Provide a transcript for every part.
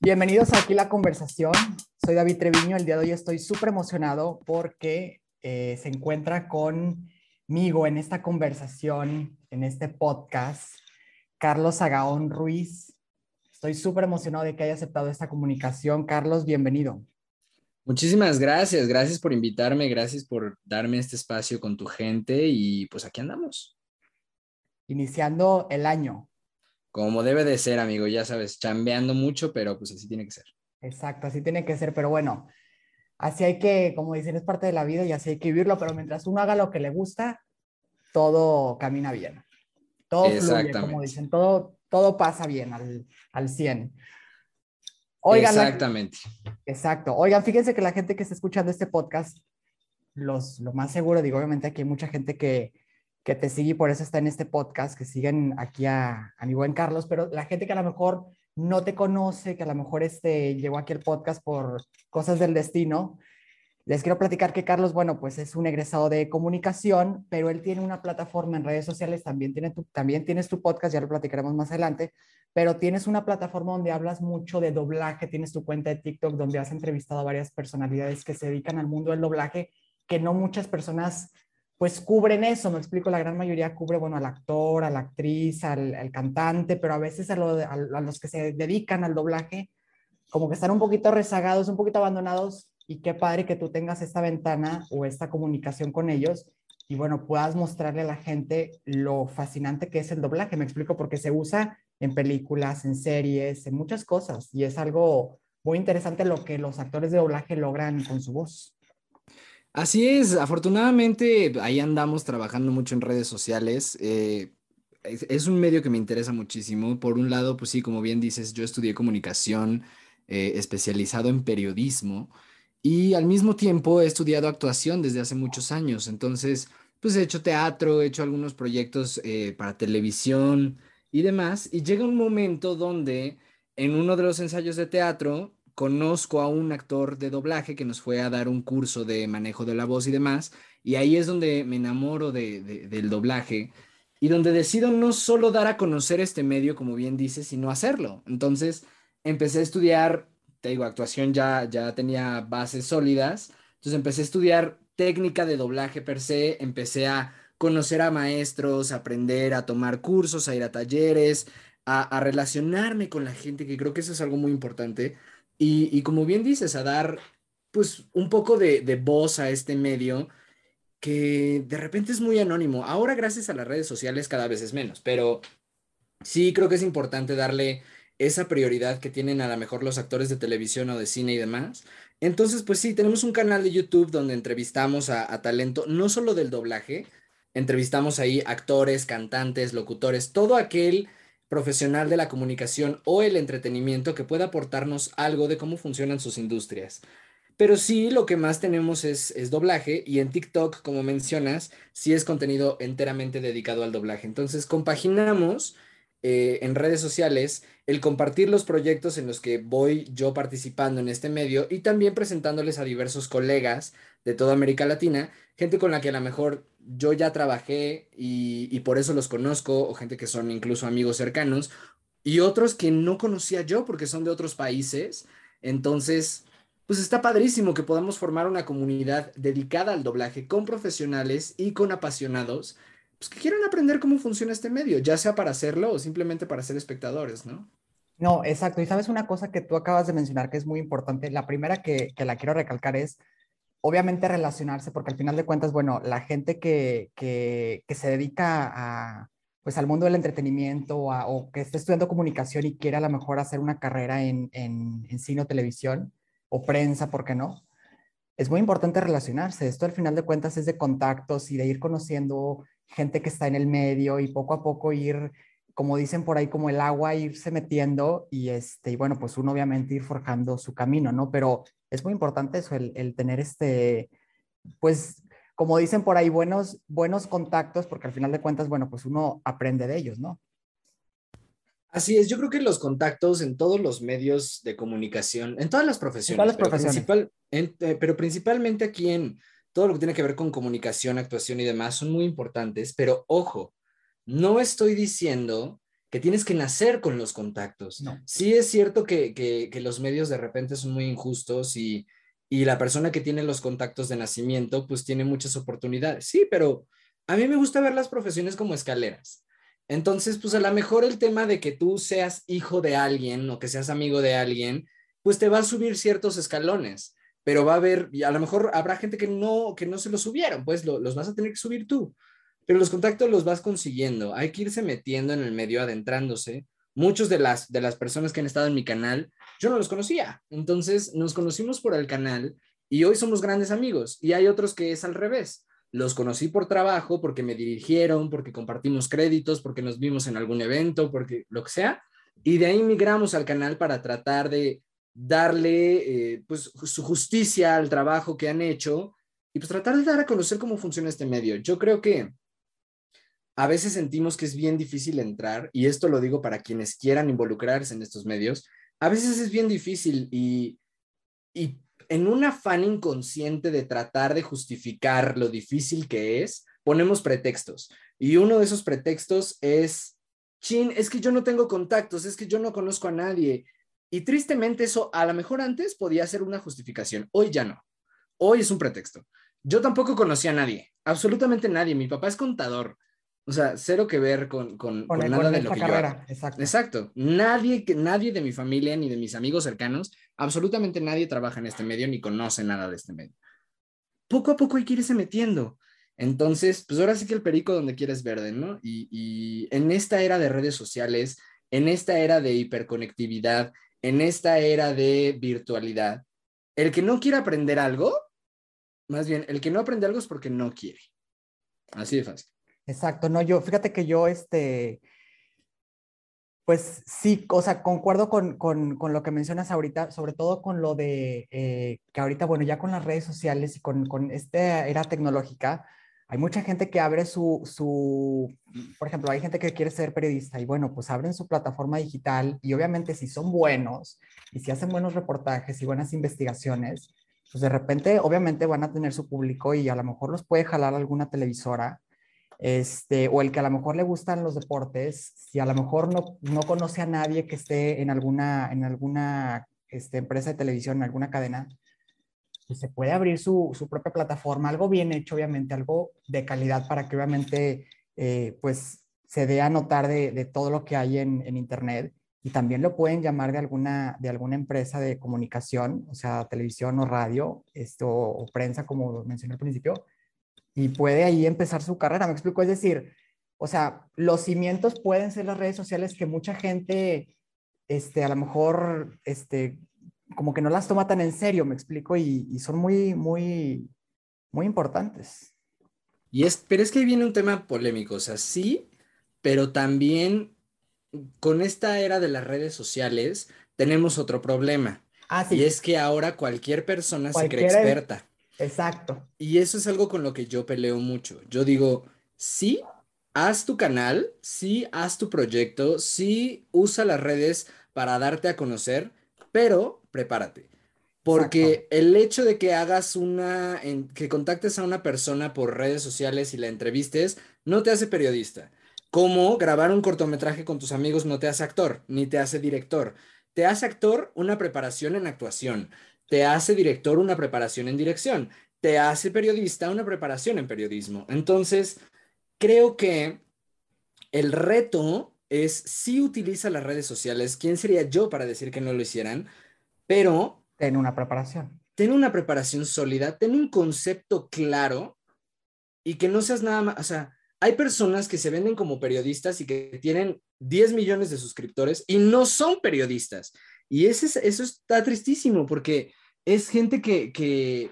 Bienvenidos aquí a la conversación. Soy David Treviño. El día de hoy estoy súper emocionado porque eh, se encuentra conmigo en esta conversación, en este podcast, Carlos Agaón Ruiz. Estoy súper emocionado de que haya aceptado esta comunicación. Carlos, bienvenido. Muchísimas gracias, gracias por invitarme, gracias por darme este espacio con tu gente y pues aquí andamos. Iniciando el año, como debe de ser, amigo, ya sabes, chambeando mucho, pero pues así tiene que ser. Exacto, así tiene que ser, pero bueno, así hay que, como dicen, es parte de la vida y así hay que vivirlo, pero mientras uno haga lo que le gusta, todo camina bien. Todo fluye, como dicen, todo, todo pasa bien al, al 100. Oigan, Exactamente. exacto. Oigan, fíjense que la gente que está escuchando este podcast, los, lo más seguro, digo, obviamente aquí hay mucha gente que, que te sigue y por eso está en este podcast, que siguen aquí a, a mi buen Carlos, pero la gente que a lo mejor no te conoce, que a lo mejor este, llegó aquí al podcast por cosas del destino, les quiero platicar que Carlos, bueno, pues es un egresado de comunicación, pero él tiene una plataforma en redes sociales, también, tiene tu, también tienes tu podcast, ya lo platicaremos más adelante, pero tienes una plataforma donde hablas mucho de doblaje, tienes tu cuenta de TikTok donde has entrevistado a varias personalidades que se dedican al mundo del doblaje, que no muchas personas pues cubren eso, me explico, la gran mayoría cubre, bueno, al actor, a la actriz, al, cantante, pero a veces a, los que se dedican al doblaje, como que están un poquito rezagados, un poquito abandonados, y qué padre que tú tengas esta ventana o esta comunicación con ellos, y bueno, puedas mostrarle a la gente lo fascinante que es el doblaje, me explico, porque se usa en películas, en series, en muchas cosas, y es algo muy interesante lo que los actores de doblaje logran con su voz. Así es, afortunadamente ahí andamos trabajando mucho en redes sociales. Eh, es, un medio que me interesa muchísimo. Por un lado, pues sí, como bien dices, yo estudié comunicación eh, especializado en periodismo y al mismo tiempo he estudiado actuación desde hace muchos años. Entonces, pues he hecho teatro, he hecho algunos proyectos eh, para televisión y demás. Y llega un momento donde en uno de los ensayos de teatro conozco a un actor de doblaje que nos fue a dar un curso de manejo de la voz y demás, y ahí es donde me enamoro de, del doblaje y donde decido no solo dar a conocer este medio, como bien dice, sino hacerlo. Entonces empecé a estudiar, te digo, actuación ya, ya tenía bases sólidas, entonces empecé a estudiar técnica de doblaje per se, empecé a conocer a maestros, aprender, a tomar cursos, a ir a talleres, a, a relacionarme con la gente, que creo que eso es algo muy importante y, como bien dices, a dar pues un poco de, voz a este medio que de repente es muy anónimo. Ahora gracias a las redes sociales cada vez es menos, pero sí creo que es importante darle esa prioridad que tienen a lo mejor los actores de televisión o de cine y demás. Entonces, pues sí, tenemos un canal de YouTube donde entrevistamos a, a talento, no solo del doblaje, entrevistamos ahí actores, cantantes, locutores, todo aquel profesional de la comunicación o el entretenimiento que pueda aportarnos algo de cómo funcionan sus industrias. Pero sí, lo que más tenemos es, es, doblaje y en TikTok, como mencionas, sí es contenido enteramente dedicado al doblaje. Entonces, compaginamos eh, en redes sociales el compartir los proyectos en los que voy yo participando en este medio y también presentándoles a diversos colegas de toda América Latina, gente con la que a lo mejor yo ya trabajé y, por eso los conozco, o gente que son incluso amigos cercanos, y otros que no conocía yo porque son de otros países. Entonces, pues está padrísimo que podamos formar una comunidad dedicada al doblaje con profesionales y con apasionados pues, que quieran aprender cómo funciona este medio, ya sea para hacerlo o simplemente para ser espectadores, ¿no? No, exacto. Y sabes una cosa que tú acabas de mencionar que es muy importante. La primera que, que la quiero recalcar es obviamente relacionarse, porque al final de cuentas, bueno, la gente que, que, se dedica a, pues al mundo del entretenimiento o que esté estudiando comunicación y quiere a lo mejor hacer una carrera en, en, en cine o televisión o prensa, ¿por qué no? Es muy importante relacionarse. Esto al final de cuentas es de contactos y de ir conociendo gente que está en el medio y poco a poco ir, como dicen por ahí, como el agua, irse metiendo y, este, y bueno, pues uno obviamente ir forjando su camino, ¿no? Pero es muy importante eso, el, tener este, pues, como dicen por ahí, buenos, buenos contactos, porque al final de cuentas, bueno, pues uno aprende de ellos, ¿no? Así es, yo creo que los contactos en todos los medios de comunicación, en todas las profesiones, pero, eh, pero principalmente aquí en todo lo que tiene que ver con comunicación, actuación y demás, son muy importantes, pero ojo, no estoy diciendo que tienes que nacer con los contactos. Sí es cierto que, que, los medios de repente son muy injustos y, y la persona que tiene los contactos de nacimiento pues tiene muchas oportunidades. Sí, pero a mí me gusta ver las profesiones como escaleras. Entonces, pues a lo mejor el tema de que tú seas hijo de alguien o que seas amigo de alguien, pues te va a subir ciertos escalones, pero va a haber, y a lo mejor habrá gente que no, que no se los subieron, pues los vas a tener que subir tú, pero los contactos los vas consiguiendo, hay que irse metiendo en el medio, adentrándose. Muchos de las, de las personas que han estado en mi canal, yo no los conocía, entonces nos conocimos por el canal y hoy somos grandes amigos, y hay otros que es al revés. Los conocí por trabajo, porque me dirigieron, porque compartimos créditos, porque nos vimos en algún evento, porque lo que sea. Y de ahí migramos al canal para tratar de darle eh, pues su justicia al trabajo que han hecho y pues tratar de dar a conocer cómo funciona este medio. Yo creo que a veces sentimos que es bien difícil entrar y esto lo digo para quienes quieran involucrarse en estos medios. A veces es bien difícil y, y en un afán inconsciente de tratar de justificar lo difícil que es, ponemos pretextos. Y uno de esos pretextos es, chin, es que yo no tengo contactos, es que yo no conozco a nadie, y tristemente eso a lo mejor antes podía ser una justificación, hoy ya no. Hoy es un pretexto. Yo tampoco conocía a nadie, absolutamente nadie. Mi papá es contador. O sea, cero que ver con, con, nada de lo que carrera. Exacto. Exacto. Nadie, nadie de mi familia ni de mis amigos cercanos, absolutamente nadie trabaja en este medio ni conoce nada de este medio. Poco a poco hay que irse metiendo. Entonces, pues ahora sí que el perico donde quieres verde, ¿no? Y, y en esta era de redes sociales, en esta era de hiperconectividad, en esta era de virtualidad, el que no quiere aprender algo, más bien, el que no aprende algo es porque no quiere. Así de fácil. Exacto, no, yo, fíjate que yo, este, pues sí, o sea, concuerdo con, con, con lo que mencionas ahorita, sobre todo con lo de eh, que ahorita, bueno, ya con las redes sociales y con, con esta era tecnológica, hay mucha gente que abre su, su, por ejemplo, hay gente que quiere ser periodista y bueno, pues abren su plataforma digital y obviamente si son buenos y si hacen buenos reportajes y buenas investigaciones, pues de repente obviamente van a tener su público y a lo mejor los puede jalar alguna televisora, este, o el que a lo mejor le gustan los deportes, si a lo mejor no, no conoce a nadie que esté en alguna, en alguna este, empresa de televisión, en alguna cadena, se puede abrir su, su, propia plataforma, algo bien hecho, obviamente, algo de calidad para que obviamente eh, pues se dé a notar de, de, todo lo que hay en, en, Internet. Y también lo pueden llamar de alguna, de alguna empresa de comunicación, o sea, televisión o radio, esto, o prensa, como mencioné al principio, y puede ahí empezar su carrera, me explico, es decir, o sea, los cimientos pueden ser las redes sociales que mucha gente, este, a lo mejor, este, como que no las toma tan en serio, me explico, y, son muy, muy, muy importantes. Y es, pero es que ahí viene un tema polémico, o sea, sí, pero también con esta era de las redes sociales tenemos otro problema. Ah, sí. Y es que ahora cualquier persona se cree experta. Exacto. Y eso es algo con lo que yo peleo mucho. Yo digo, sí, haz tu canal, sí, haz tu proyecto, sí, usa las redes para darte a conocer, pero prepárate. Porque el hecho de que hagas una, que contactes a una persona por redes sociales y la entrevistes, no te hace periodista. Como grabar un cortometraje con tus amigos no te hace actor, ni te hace director. Te hace actor una preparación en actuación. Te hace director una preparación en dirección. Te hace periodista una preparación en periodismo. Entonces, creo que el reto es si utiliza las redes sociales. ¿Quién sería yo para decir que no lo hicieran? Pero... Ten una preparación. Ten una preparación sólida, ten un concepto claro y que no seas nada más, o sea, hay personas que se venden como periodistas y que tienen 10 millones de suscriptores y no son periodistas. Y ese, eso está tristísimo porque es gente que, que,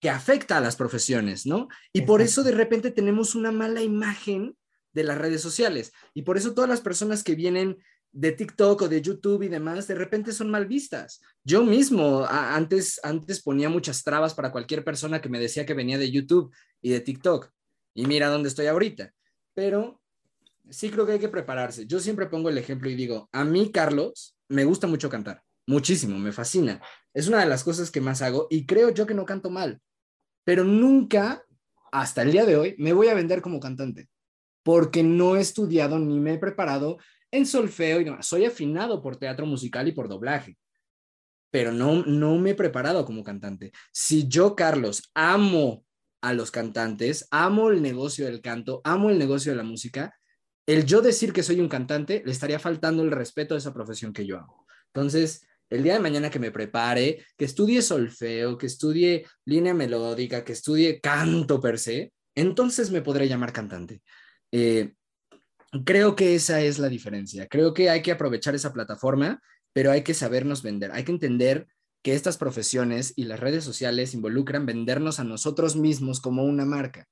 que afecta a las profesiones, ¿no? Y por eso de repente tenemos una mala imagen de las redes sociales. Y por eso todas las personas que vienen de TikTok o de YouTube y demás, de repente son mal vistas. Yo mismo antes, antes ponía muchas trabas para cualquier persona que me decía que venía de YouTube y de TikTok. Y mira dónde estoy ahorita. Pero sí creo que hay que prepararse. Yo siempre pongo el ejemplo y digo, a mí, Carlos, me gusta mucho cantar. Muchísimo, me fascina. Es una de las cosas que más hago y creo yo que no canto mal. Pero nunca, hasta el día de hoy, me voy a vender como cantante porque no he estudiado ni me he preparado en solfeo y demás. Soy afinado por teatro musical y por doblaje, pero no, no me he preparado como cantante. Si yo, Carlos, amo a los cantantes, amo el negocio del canto, amo el negocio de la música, el yo decir que soy un cantante le estaría faltando el respeto a esa profesión que yo hago. Entonces, el día de mañana que me prepare, que estudie solfeo, que estudie línea melódica, que estudie canto per se, entonces me podré llamar cantante. Eh, creo que esa es la diferencia. Creo que hay que aprovechar esa plataforma, pero hay que sabernos vender. Hay que entender que estas profesiones y las redes sociales involucran vendernos a nosotros mismos como una marca.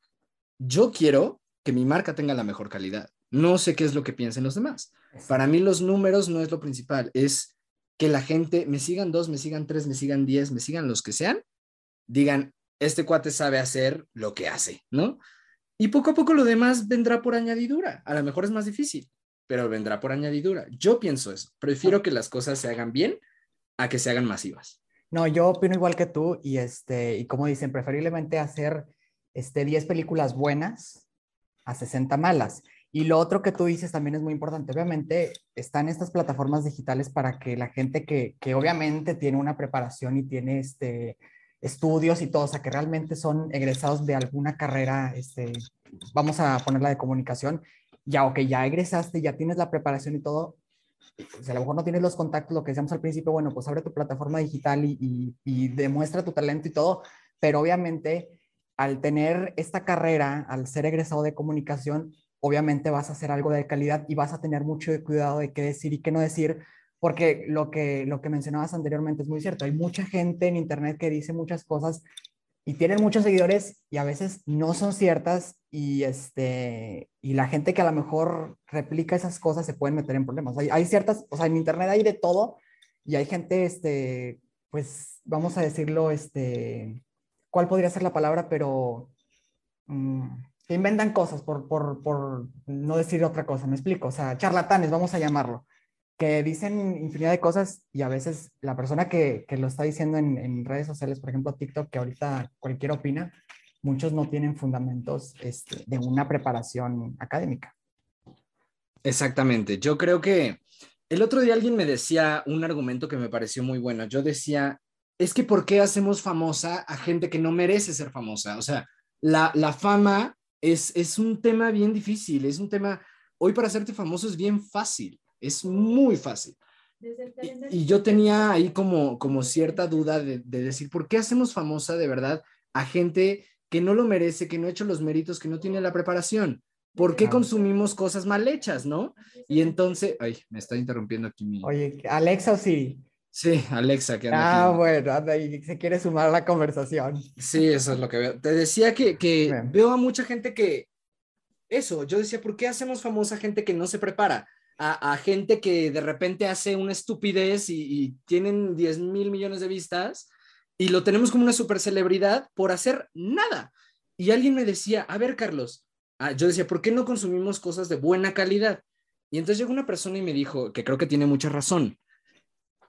Yo quiero que mi marca tenga la mejor calidad. No sé qué es lo que piensen los demás. Para mí los números no es lo principal, es que la gente me sigan dos, me sigan tres, me sigan diez, me sigan los que sean, digan, este cuate sabe hacer lo que hace, ¿no? Y poco a poco lo demás vendrá por añadidura. A lo mejor es más difícil, pero vendrá por añadidura. Yo pienso eso. Prefiero que las cosas se hagan bien a que se hagan masivas. No, yo opino igual que tú y este y como dicen, preferiblemente hacer este 10 películas buenas a 60 malas. Y lo otro que tú dices también es muy importante. Obviamente están estas plataformas digitales para que la gente que, que obviamente tiene una preparación y tiene este, estudios y todo, o sea, que realmente son egresados de alguna carrera, este, vamos a ponerla de comunicación, ya, ok, ya egresaste, ya tienes la preparación y todo, o sea, a lo mejor no tienes los contactos, lo que decíamos al principio, bueno, pues abre tu plataforma digital y, y demuestra tu talento y todo, pero obviamente al tener esta carrera, al ser egresado de comunicación, obviamente vas a hacer algo de calidad y vas a tener mucho cuidado de qué decir y qué no decir, porque lo que, lo que mencionabas anteriormente es muy cierto. Hay mucha gente en Internet que dice muchas cosas y tienen muchos seguidores y a veces no son ciertas y, este, y la gente que a lo mejor replica esas cosas se pueden meter en problemas. Hay, hay ciertas, o sea, en Internet hay de todo y hay gente, este, pues, vamos a decirlo, este, ¿cuál podría ser la palabra? Pero... Um, inventan cosas por, por, por, no decir otra cosa, me explico, o sea, charlatanes, vamos a llamarlo, que dicen infinidad de cosas y a veces la persona que, que lo está diciendo en, en, redes sociales, por ejemplo TikTok, que ahorita cualquiera opina, muchos no tienen fundamentos este, de una preparación académica. Exactamente, yo creo que el otro día alguien me decía un argumento que me pareció muy bueno, yo decía, es que ¿por qué hacemos famosa a gente que no merece ser famosa? O sea, la, la fama es, es un tema bien difícil, es un tema, hoy para hacerte famoso es bien fácil, es muy fácil. Y, y yo tenía ahí como, como cierta duda de, de, decir, ¿por qué hacemos famosa de verdad a gente que no lo merece, que no ha hecho los méritos, que no tiene la preparación? ¿Por qué consumimos cosas mal hechas, no? Y entonces, ay, me está interrumpiendo aquí mi... Oye, Alexa o Siri. Sí, Alexa, que anda Ah, aquí. bueno, anda y se quiere sumar a la conversación. Sí, eso es lo que veo. Te decía que, que veo a mucha gente que, eso, yo decía, ¿por qué hacemos famosa gente que no se prepara? A, gente que de repente hace una estupidez y, y, tienen 10 mil millones de vistas y lo tenemos como una super celebridad por hacer nada. Y alguien me decía, a ver, Carlos, ah, yo decía, ¿por qué no consumimos cosas de buena calidad? Y entonces llegó una persona y me dijo, que creo que tiene mucha razón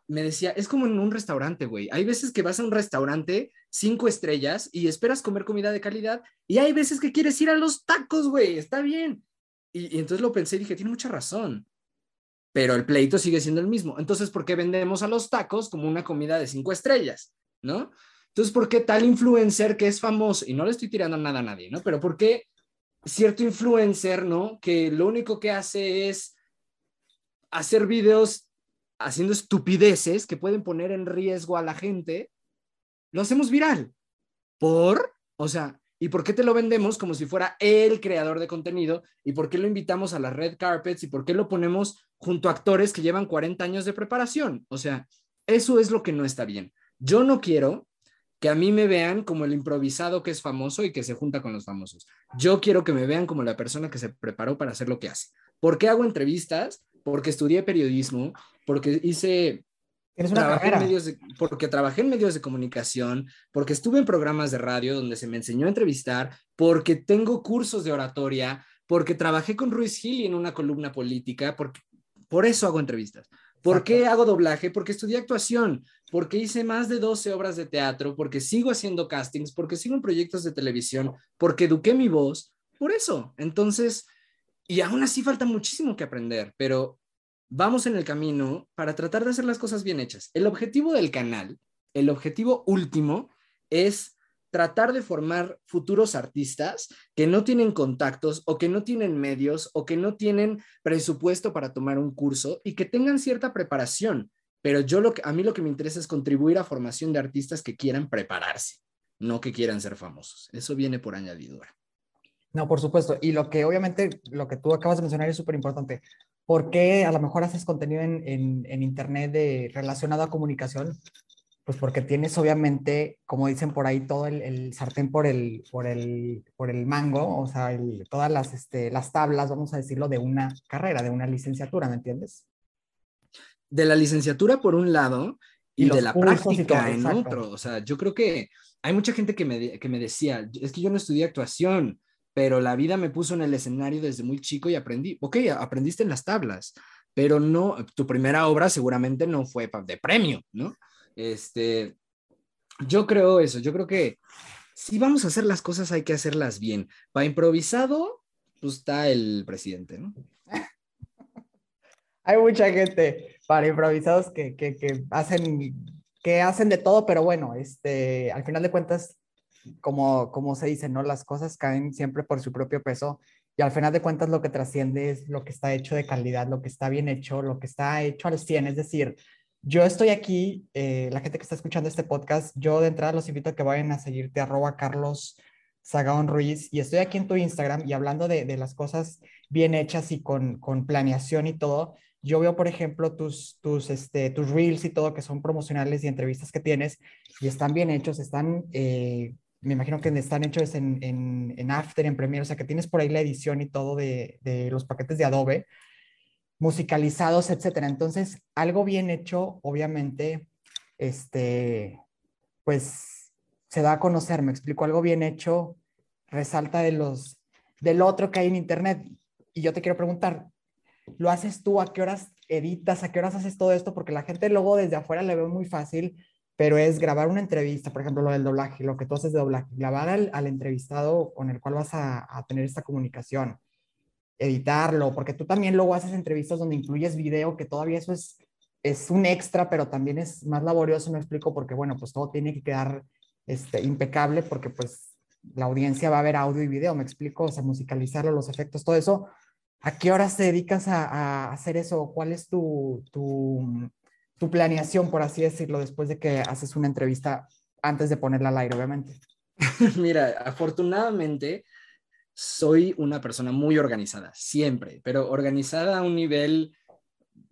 me decía, es como en un restaurante, güey. Hay veces que vas a un restaurante cinco estrellas y esperas comer comida de calidad y hay veces que quieres ir a los tacos, güey. Está bien. Y, y, entonces lo pensé y dije, tiene mucha razón. Pero el pleito sigue siendo el mismo. Entonces, ¿por qué vendemos a los tacos como una comida de cinco estrellas? ¿No? Entonces, ¿por qué tal influencer que es famoso? Y no le estoy tirando nada a nadie, ¿no? Pero ¿por qué cierto influencer, ¿no? Que lo único que hace es hacer videos haciendo estupideces que pueden poner en riesgo a la gente, lo hacemos viral. ¿Por? O sea, ¿y por qué te lo vendemos como si fuera el creador de contenido? ¿Y por qué lo invitamos a las red carpets? ¿Y por qué lo ponemos junto a actores que llevan 40 años de preparación? O sea, eso es lo que no está bien. Yo no quiero que a mí me vean como el improvisado que es famoso y que se junta con los famosos. Yo quiero que me vean como la persona que se preparó para hacer lo que hace. ¿Por qué hago entrevistas? Porque estudié periodismo, porque hice Tienes una trabajé carrera. en medios de, porque trabajé en medios de comunicación, porque estuve en programas de radio donde se me enseñó a entrevistar, porque tengo cursos de oratoria, porque trabajé con Ruiz Gil en una columna política, porque por eso hago entrevistas. ¿Por qué hago doblaje? Porque estudié actuación, porque hice más de 12 obras de teatro, porque sigo haciendo castings, porque sigo en proyectos de televisión, porque eduqué mi voz, por eso. Entonces, y aún así falta muchísimo que aprender, pero vamos en el camino para tratar de hacer las cosas bien hechas. El objetivo del canal, el objetivo último es tratar de formar futuros artistas que no tienen contactos o que no tienen medios o que no tienen presupuesto para tomar un curso y que tengan cierta preparación. Pero yo lo que, a mí lo que me interesa es contribuir a formación de artistas que quieran prepararse, no que quieran ser famosos. Eso viene por añadidura. No, por supuesto. Y lo que obviamente, lo que tú acabas de mencionar es súper importante. ¿Por qué a lo mejor haces contenido en, en, en Internet de, relacionado a comunicación? Pues porque tienes obviamente, como dicen por ahí, todo el, el sartén por el, por, el, por el mango, o sea, el, todas las, este, las tablas, vamos a decirlo, de una carrera, de una licenciatura, ¿me entiendes? De la licenciatura por un lado y, y de la práctica en otro. O sea, yo creo que hay mucha gente que me, que me decía, es que yo no estudié actuación, pero la vida me puso en el escenario desde muy chico y aprendí. Ok, aprendiste en las tablas, pero no, tu primera obra seguramente no fue de premio, ¿no? Este, yo creo eso, yo creo que si vamos a hacer las cosas hay que hacerlas bien. Para improvisado, pues está el presidente, ¿no? hay mucha gente para improvisados que, que, que, hacen, que hacen de todo, pero bueno, este, al final de cuentas, como, como se dice, ¿no? Las cosas caen siempre por su propio peso y al final de cuentas lo que trasciende es lo que está hecho de calidad, lo que está bien hecho, lo que está hecho al 100, es decir, yo estoy aquí, eh, la gente que está escuchando este podcast, yo de entrada los invito a que vayan a seguirte, arroba Carlos Sagaón Ruiz, y estoy aquí en tu Instagram y hablando de, de las cosas bien hechas y con, con, planeación y todo, yo veo, por ejemplo, tus, tus, este, tus reels y todo que son promocionales y entrevistas que tienes y están bien hechos, están, eh, me imagino que están hechos en, en, en, After, en Premiere, o sea que tienes por ahí la edición y todo de, de los paquetes de Adobe musicalizados, etcétera. Entonces, algo bien hecho, obviamente, este, pues se da a conocer, me explico, algo bien hecho resalta de los, del otro que hay en internet. Y yo te quiero preguntar, ¿lo haces tú? ¿A qué horas editas? ¿A qué horas haces todo esto? Porque la gente luego desde afuera le ve muy fácil, pero es grabar una entrevista, por ejemplo, lo del doblaje, lo que tú haces de doblaje, grabar al, entrevistado con el cual vas a, tener esta comunicación editarlo, porque tú también luego haces entrevistas donde incluyes video, que todavía eso es, un extra, pero también es más laborioso, me explico, porque bueno, pues todo tiene que quedar este, impecable, porque pues la audiencia va a ver audio y video, me explico, o sea, musicalizarlo, los efectos, todo eso. ¿A qué horas te dedicas a, hacer eso? ¿Cuál es tu, tu planeación, por así decirlo, después de que haces una entrevista antes de ponerla al aire, obviamente? Mira, afortunadamente, soy una persona muy organizada, siempre, pero organizada a un nivel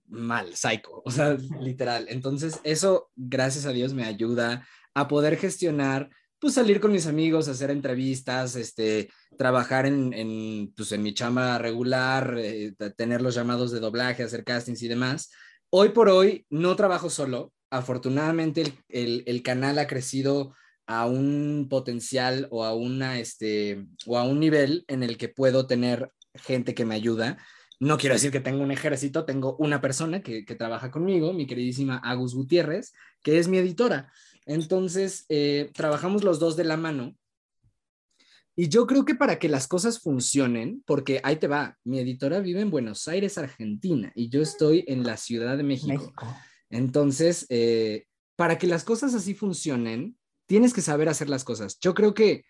mal, psycho, o sea, literal. Entonces, eso, gracias a Dios, me ayuda a poder gestionar, pues salir con mis amigos, hacer entrevistas, este, trabajar en, en, pues, en mi chamba regular, eh, tener los llamados de doblaje, hacer castings y demás. Hoy por hoy no trabajo solo. Afortunadamente el, el, canal ha crecido a un potencial o a una este o a un nivel en el que puedo tener gente que me ayuda. No quiero decir que tengo un ejército, tengo una persona que, que trabaja conmigo, mi queridísima Agus Gutiérrez, que es mi editora. Entonces, eh, trabajamos los dos de la mano. Y yo creo que para que las cosas funcionen, porque ahí te va, mi editora vive en Buenos Aires, Argentina, y yo estoy en la Ciudad de México. México. Entonces, eh, para que las cosas así funcionen, tienes que saber hacer las cosas. Yo creo que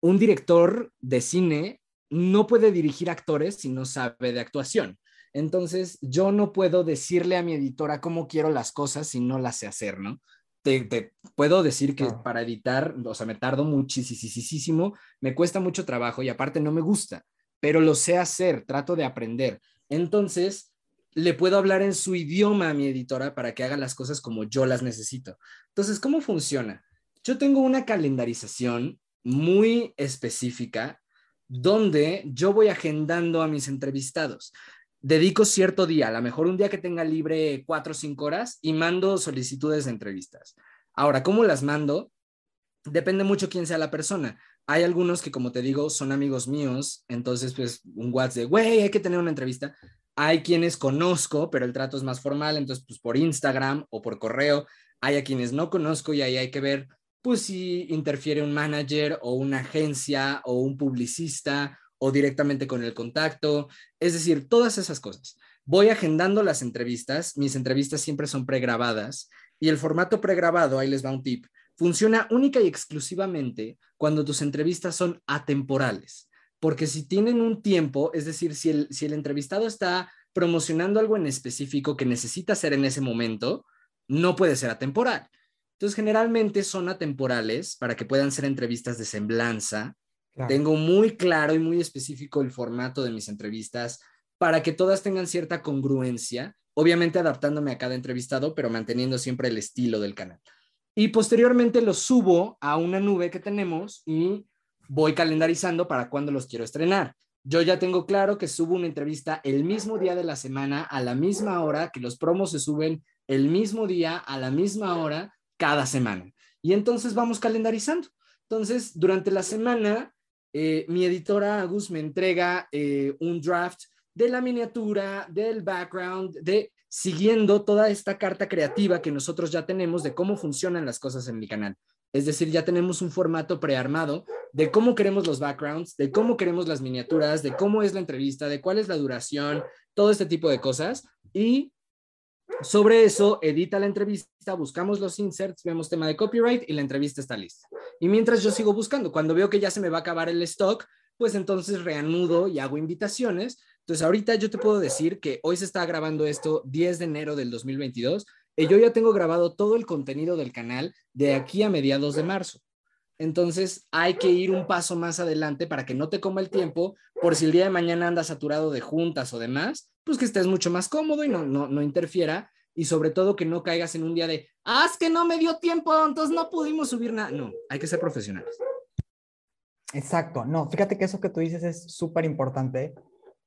un director de cine no puede dirigir actores si no sabe de actuación. Entonces, yo no puedo decirle a mi editora cómo quiero las cosas si no las sé hacer, ¿no? Te, te puedo decir que para editar, o sea, me tardo muchísimo, me cuesta mucho trabajo y aparte no me gusta, pero lo sé hacer, trato de aprender. Entonces, le puedo hablar en su idioma a mi editora para que haga las cosas como yo las necesito. Entonces, ¿cómo funciona? Yo tengo una calendarización muy específica donde yo voy agendando a mis entrevistados. Dedico cierto día, a lo mejor un día que tenga libre cuatro o cinco horas y mando solicitudes de entrevistas. Ahora, ¿cómo las mando? Depende mucho quién sea la persona. Hay algunos que, como te digo, son amigos míos, entonces pues un WhatsApp de, güey, hay que tener una entrevista. Hay quienes conozco, pero el trato es más formal, entonces pues por Instagram o por correo. Hay a quienes no conozco y ahí hay que ver pues si interfiere un manager o una agencia o un publicista o directamente con el contacto, es decir, todas esas cosas. voy agendando las entrevistas, mis entrevistas siempre son pregrabadas y el formato pregrabado, ahí les va un tip, funciona única y exclusivamente cuando tus entrevistas son atemporales, porque si tienen un tiempo, es decir, si el, si el entrevistado está promocionando algo en específico que necesita hacer en ese momento, no puede ser atemporal. Entonces, generalmente son atemporales para que puedan ser entrevistas de semblanza. Tengo muy claro y muy específico el formato de mis entrevistas para que todas tengan cierta congruencia, obviamente adaptándome a cada entrevistado, pero manteniendo siempre el estilo del canal. Y posteriormente los subo a una nube que tenemos y voy calendarizando para cuando los quiero estrenar. Yo ya tengo claro que subo una entrevista el mismo día de la semana, a la misma hora, que los promos se suben el mismo día, a la misma hora, cada semana. Y entonces vamos calendarizando. Entonces, durante la semana, eh, mi editora Agus me entrega eh, un draft de la miniatura, del background, de siguiendo toda esta carta creativa que nosotros ya tenemos de cómo funcionan las cosas en mi canal. Es decir, ya tenemos un formato prearmado de cómo queremos los backgrounds, de cómo queremos las miniaturas, de cómo es la entrevista, de cuál es la duración, todo este tipo de cosas. Y sobre eso, edita la entrevista, buscamos los inserts, vemos tema de copyright y la entrevista está lista. Y mientras yo sigo buscando, cuando veo que ya se me va a acabar el stock, pues entonces reanudo y hago invitaciones. Entonces ahorita yo te puedo decir que hoy se está grabando esto 10 de enero del 2022 y yo ya tengo grabado todo el contenido del canal de aquí a mediados de marzo. Entonces hay que ir un paso más adelante para que no te coma el tiempo por si el día de mañana andas saturado de juntas o demás, pues que estés mucho más cómodo y no, no, no interfiera y sobre todo que no caigas en un día de, ah, es que no me dio tiempo, entonces no pudimos subir nada. No, hay que ser profesionales. Exacto, no, fíjate que eso que tú dices es súper importante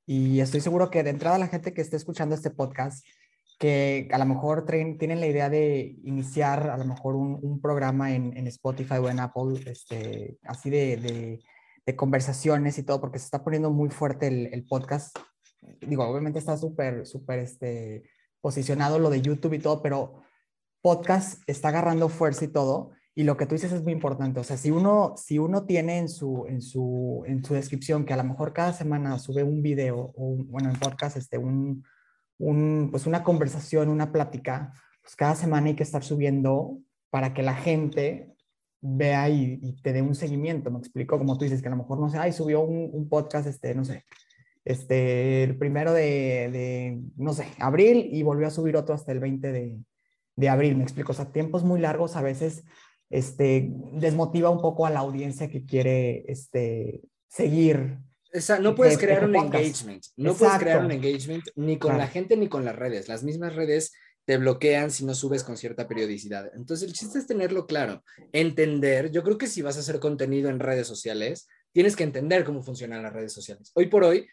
y estoy seguro que de entrada la gente que esté escuchando este podcast que a lo mejor tienen la idea de iniciar a lo mejor un, programa en, Spotify o en Apple, este, así de, de, conversaciones y todo, porque se está poniendo muy fuerte el, podcast. Digo, obviamente está súper, súper este, posicionado lo de YouTube y todo, pero podcast está agarrando fuerza y todo. Y lo que tú dices es muy importante. O sea, si uno, si uno tiene en su, en, su, en su descripción que a lo mejor cada semana sube un video o, bueno, en podcast, este, un, un, pues una conversación, una plática, pues cada semana hay que estar subiendo para que la gente vea y, te dé un seguimiento, me explico, como tú dices, que a lo mejor, no sé, ay, subió un, podcast, este, no sé, este, el primero de, de, no sé, abril y volvió a subir otro hasta el 20 de, de abril, me explico, o sea, tiempos muy largos a veces, este, desmotiva un poco a la audiencia que quiere, este, seguir no puedes crear un engagement, no puedes crear un engagement ni con la gente ni con las redes. Las mismas redes te bloquean si no subes con cierta periodicidad. Entonces el chiste es tenerlo claro, entender. Yo creo que si vas a hacer contenido en redes sociales, tienes que entender cómo funcionan las redes sociales. Hoy por hoy,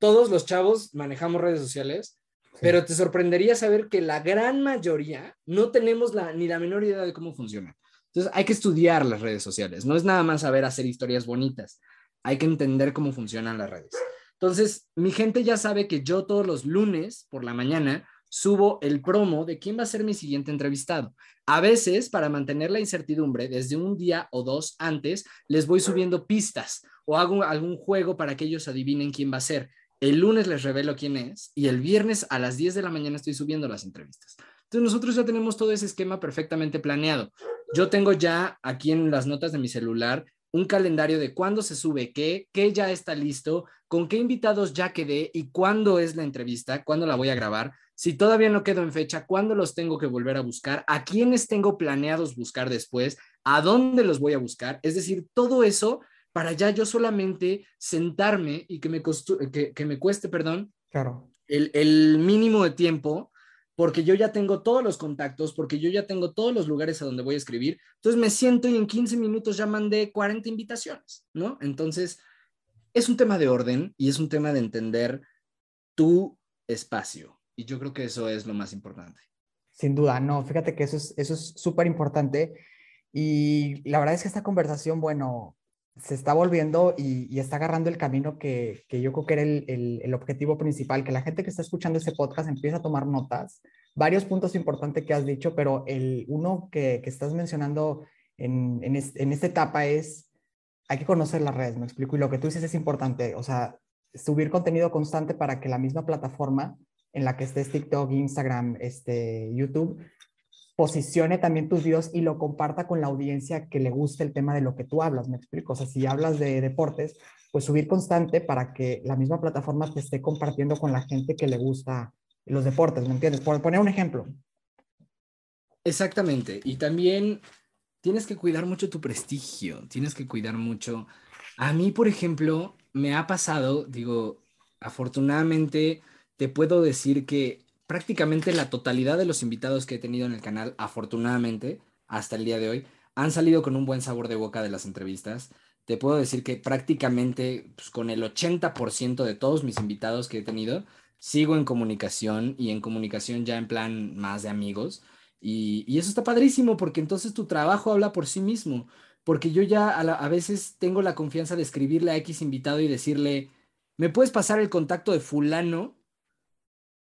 todos los chavos manejamos redes sociales, pero te sorprendería saber que la gran mayoría no tenemos la, ni la menor idea de cómo funcionan. Entonces hay que estudiar las redes sociales. No es nada más saber hacer historias bonitas hay que entender cómo funcionan las redes. Entonces, mi gente ya sabe que yo todos los lunes por la mañana subo el promo de quién va a ser mi siguiente entrevistado. A veces, para mantener la incertidumbre, desde un día o dos antes, les voy subiendo pistas o hago algún juego para que ellos adivinen quién va a ser. El lunes les revelo quién es y el viernes a las 10 de la mañana estoy subiendo las entrevistas. Entonces nosotros ya tenemos todo ese esquema perfectamente planeado. Yo tengo ya aquí en las notas de mi celular un calendario de cuándo se sube qué, qué ya está listo, con qué invitados ya quedé y cuándo es la entrevista, cuándo la voy a grabar. Si todavía no quedo en fecha, cuándo los tengo que volver a buscar, a quiénes tengo planeados buscar después, a dónde los voy a buscar. Es decir, todo eso para ya yo solamente sentarme y que me, que, me cueste, perdón, claro. el, el mínimo de tiempo porque yo ya tengo todos los contactos, porque yo ya tengo todos los lugares a donde voy a escribir. Entonces me siento y en 15 minutos ya mandé 40 invitaciones, ¿no? Entonces, es un tema de orden y es un tema de entender tu espacio. Y yo creo que eso es lo más importante. Sin duda, no, fíjate que eso es eso es súper importante. Y la verdad es que esta conversación, bueno, se está volviendo y, está agarrando el camino que, yo creo que era el, objetivo principal, que la gente que está escuchando este podcast empiece a tomar notas. Varios puntos importantes que has dicho, pero el uno que, estás mencionando en, en, esta etapa es, hay que conocer las redes, me explico, y lo que tú dices es importante, o sea, subir contenido constante para que la misma plataforma en la que estés TikTok, Instagram, este, YouTube, posicione también tus videos y lo comparta con la audiencia que le guste el tema de lo que tú hablas, me explico. O sea, si hablas de deportes, pues subir constante para que la misma plataforma te esté compartiendo con la gente que le gusta los deportes, ¿me entiendes? Por poner un ejemplo. Exactamente. Y también tienes que cuidar mucho tu prestigio, tienes que cuidar mucho. A mí, por ejemplo, me ha pasado, digo, afortunadamente te puedo decir que prácticamente la totalidad de los invitados que he tenido en el canal, afortunadamente, hasta el día de hoy, han salido con un buen sabor de boca de las entrevistas. Te puedo decir que prácticamente pues, con el 80% de todos mis invitados que he tenido, sigo en comunicación y en comunicación ya en plan más de amigos. Y, eso está padrísimo porque entonces tu trabajo habla por sí mismo. Porque yo ya a, veces tengo la confianza de escribirle a X invitado y decirle, ¿me puedes pasar el contacto de fulano?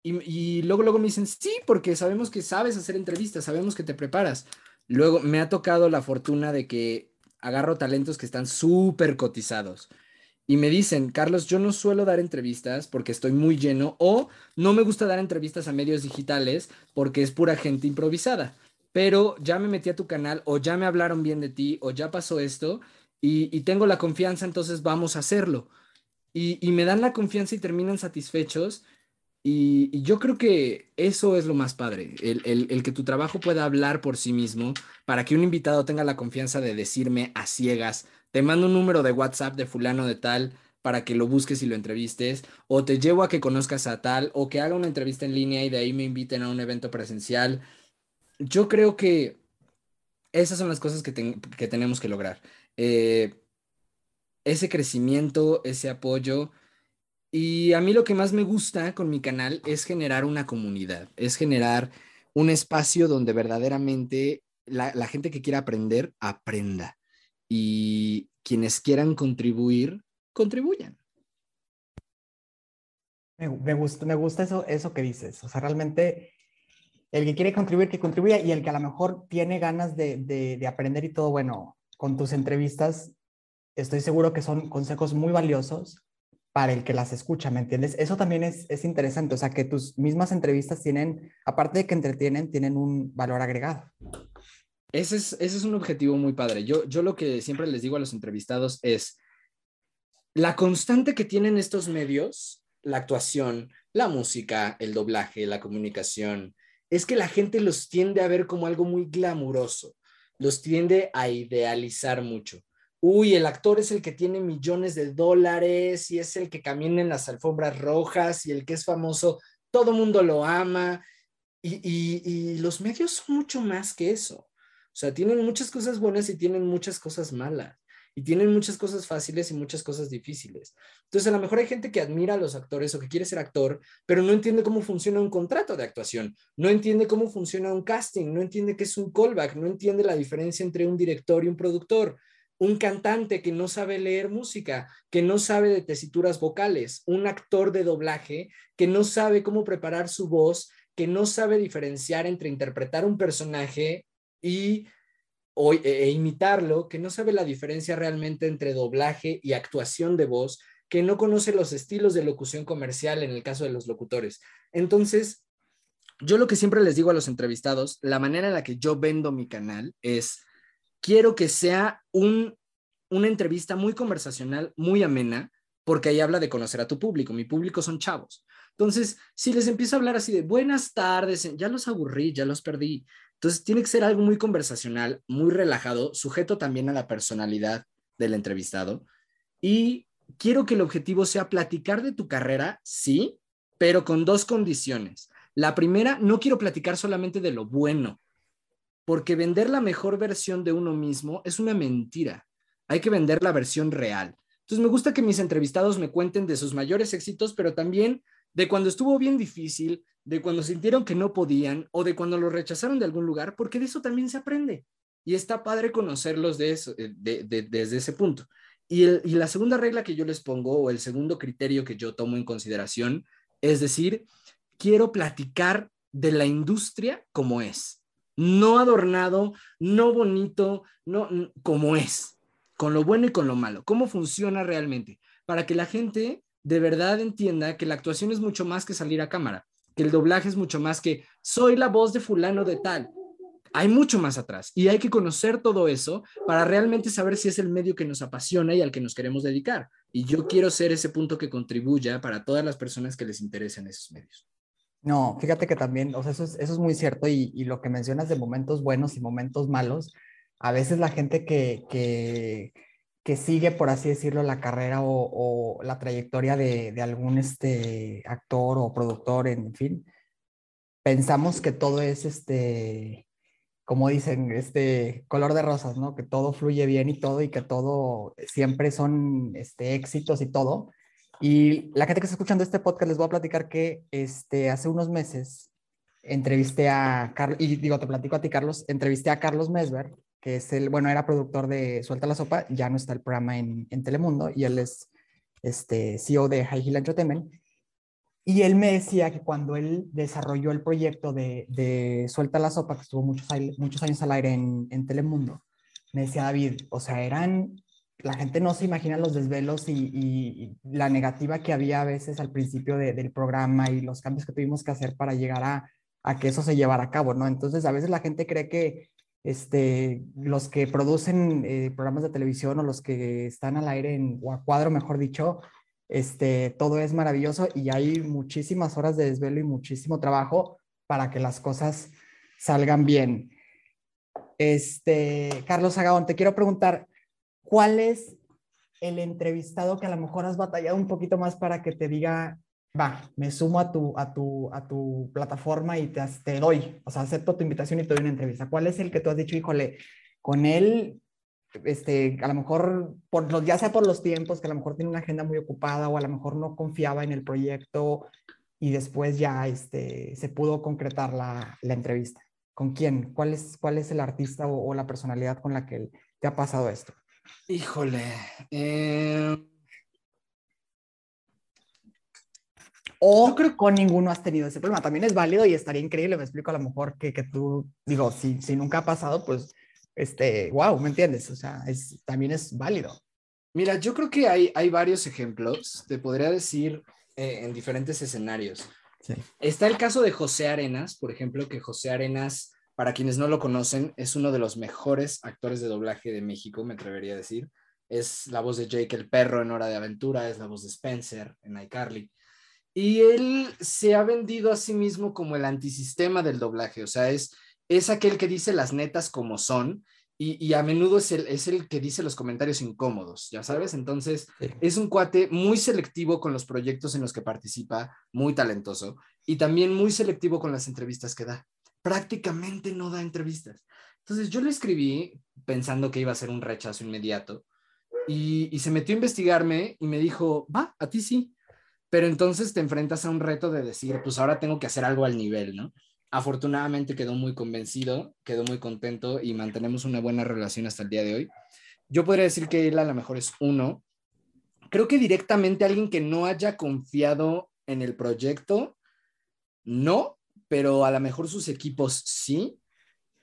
Y, y, luego, luego me dicen, sí, porque sabemos que sabes hacer entrevistas, sabemos que te preparas. Luego me ha tocado la fortuna de que agarro talentos que están súper cotizados y me dicen, Carlos, yo no suelo dar entrevistas porque estoy muy lleno o no me gusta dar entrevistas a medios digitales porque es pura gente improvisada, pero ya me metí a tu canal o ya me hablaron bien de ti o ya pasó esto y, tengo la confianza, entonces vamos a hacerlo. Y, me dan la confianza y terminan satisfechos. Y, yo creo que eso es lo más padre, el, el que tu trabajo pueda hablar por sí mismo para que un invitado tenga la confianza de decirme a ciegas, te mando un número de WhatsApp de fulano de tal para que lo busques y lo entrevistes, o te llevo a que conozcas a tal, o que haga una entrevista en línea y de ahí me inviten a un evento presencial. Yo creo que esas son las cosas que, tenemos que lograr. Eh, ese crecimiento, ese apoyo. Y a mí lo que más me gusta con mi canal es generar una comunidad, es generar un espacio donde verdaderamente la, la gente que quiera aprender, aprenda y quienes quieran contribuir, contribuyan. Me, gusta, me gusta eso, eso que dices. O sea, realmente el que quiere contribuir, que contribuya y el que a lo mejor tiene ganas de, de, aprender y todo, bueno, con tus entrevistas, estoy seguro que son consejos muy valiosos para el que las escucha, ¿me entiendes? Eso también es, es interesante, o sea, que tus mismas entrevistas tienen, aparte de que entretienen, tienen un valor agregado. Ese es, ese es un objetivo muy padre. Yo, yo lo que siempre les digo a los entrevistados es, la constante que tienen estos medios, la actuación, la música, el doblaje, la comunicación, es que la gente los tiende a ver como algo muy glamuroso, los tiende a idealizar mucho. Uy, el actor es el que tiene millones de dólares y es el que camina en las alfombras rojas y el que es famoso, todo mundo lo ama. Y, los medios son mucho más que eso. O sea, tienen muchas cosas buenas y tienen muchas cosas malas. Y tienen muchas cosas fáciles y muchas cosas difíciles. Entonces, a lo mejor hay gente que admira a los actores o que quiere ser actor, pero no entiende cómo funciona un contrato de actuación, no entiende cómo funciona un casting, no entiende qué es un callback, no entiende la diferencia entre un director y un productor, un cantante que no sabe leer música, que no sabe de tesituras vocales, un actor de doblaje que no sabe cómo preparar su voz, que no sabe diferenciar entre interpretar un personaje y e, e, imitarlo, que no sabe la diferencia realmente entre doblaje y actuación de voz, que no conoce los estilos de locución comercial en el caso de los locutores. Entonces, yo lo que siempre les digo a los entrevistados, la manera en la que yo vendo mi canal es, quiero que sea un, una entrevista muy conversacional, muy amena, porque ahí habla de conocer a tu público. Mi público son chavos. Entonces, si les empiezo a hablar así de buenas tardes, ya los aburrí, ya los perdí. Entonces, tiene que ser algo muy conversacional, muy relajado, sujeto también a la personalidad del entrevistado. Y quiero que el objetivo sea platicar de tu carrera, sí, pero con dos condiciones. La primera, no quiero platicar solamente de lo bueno, porque vender la mejor versión de uno mismo es una mentira. Hay que vender la versión real. Entonces, me gusta que mis entrevistados me cuenten de sus mayores éxitos, pero también de cuando estuvo bien difícil, de cuando sintieron que no podían o de cuando lo rechazaron de algún lugar, porque de eso también se aprende. Y está padre conocerlos de eso, eh, desde ese punto. Y, y la segunda regla que yo les pongo, o el segundo criterio que yo tomo en consideración, es decir, quiero platicar de la industria como es, no adornado, no bonito, no como es, con lo bueno y con lo malo, cómo funciona realmente, para que la gente de verdad entienda que la actuación es mucho más que salir a cámara que el doblaje es mucho más que soy la voz de fulano de tal. Hay mucho más atrás y hay que conocer todo eso para realmente saber si es el medio que nos apasiona y al que nos queremos dedicar. Y yo quiero ser ese punto que contribuya para todas las personas que les interesen esos medios. No, fíjate que también, o sea, eso es, eso es muy cierto y, y, lo que mencionas de momentos buenos y momentos malos, a veces la gente que, que, que sigue, por así decirlo, la carrera o, la trayectoria de, de, algún este, actor o productor, en fin, pensamos que todo es, este, como dicen, este color de rosas, ¿no? Que todo fluye bien y todo y que todo siempre son este, éxitos y todo. Y la gente que está escuchando este podcast les voy a platicar que este, hace unos meses entrevisté a Carlos, y digo, te platico a ti, Carlos, entrevisté a Carlos Mesber, que es el, bueno, era productor de Suelta la Sopa, ya no está el programa en, en Telemundo, y él es este, CEO de High Hill Entertainment. Y él me decía que cuando él desarrolló el proyecto de, de Suelta la Sopa, que estuvo muchos, muchos años al aire en, en Telemundo, me decía David, o sea, eran la gente no se imagina los desvelos y, y, la negativa que había a veces al principio de, del programa y los cambios que tuvimos que hacer para llegar a, a, que eso se llevara a cabo, ¿no? Entonces, a veces la gente cree que este, los que producen eh, programas de televisión o los que están al aire en, o a cuadro, mejor dicho, este, todo es maravilloso y hay muchísimas horas de desvelo y muchísimo trabajo para que las cosas salgan bien. Este, Carlos Agaón, te quiero preguntar, ¿cuál es el entrevistado que a lo mejor has batallado un poquito más para que te diga, va, me sumo a tu, a tu, a tu plataforma y te, doy, o sea, acepto tu invitación y te doy una entrevista? ¿Cuál es el que tú has dicho, híjole, con él, este, a lo mejor, por ya sea por los tiempos, que a lo mejor tiene una agenda muy ocupada o a lo mejor no confiaba en el proyecto y después ya este, se pudo concretar la, la entrevista? ¿Con quién? ¿Cuál es, cuál es el artista o, o la personalidad con la que te ha pasado esto? Híjole. Eh... O creo que con ninguno has tenido ese problema. También es válido y estaría increíble. Me explico a lo mejor que, que tú, digo, si, si nunca ha pasado, pues, este, wow, ¿me entiendes? O sea, es, también es válido. Mira, yo creo que hay, hay varios ejemplos, te podría decir, eh, en diferentes escenarios. Sí. Está el caso de José Arenas, por ejemplo, que José Arenas para quienes no lo conocen, es uno de los mejores actores de doblaje de México, me atrevería a decir. Es la voz de Jake el perro en Hora de Aventura, es la voz de Spencer en iCarly. Y él se ha vendido a sí mismo como el antisistema del doblaje, o sea, es, es aquel que dice las netas como son y, y a menudo es el, es el que dice los comentarios incómodos, ya sabes. Entonces, Sí. es un cuate muy selectivo con los proyectos en los que participa, muy talentoso y también muy selectivo con las entrevistas que da prácticamente no da entrevistas. Entonces yo le escribí pensando que iba a ser un rechazo inmediato y, se metió a investigarme y me dijo, va, a ti sí. Pero entonces te enfrentas a un reto de decir, pues ahora tengo que hacer algo al nivel, ¿no? Afortunadamente quedó muy convencido, quedó muy contento y mantenemos una buena relación hasta el día de hoy. Yo podría decir que él a lo mejor es uno. Creo que directamente alguien que no haya confiado en el proyecto, no, pero a lo mejor sus equipos sí.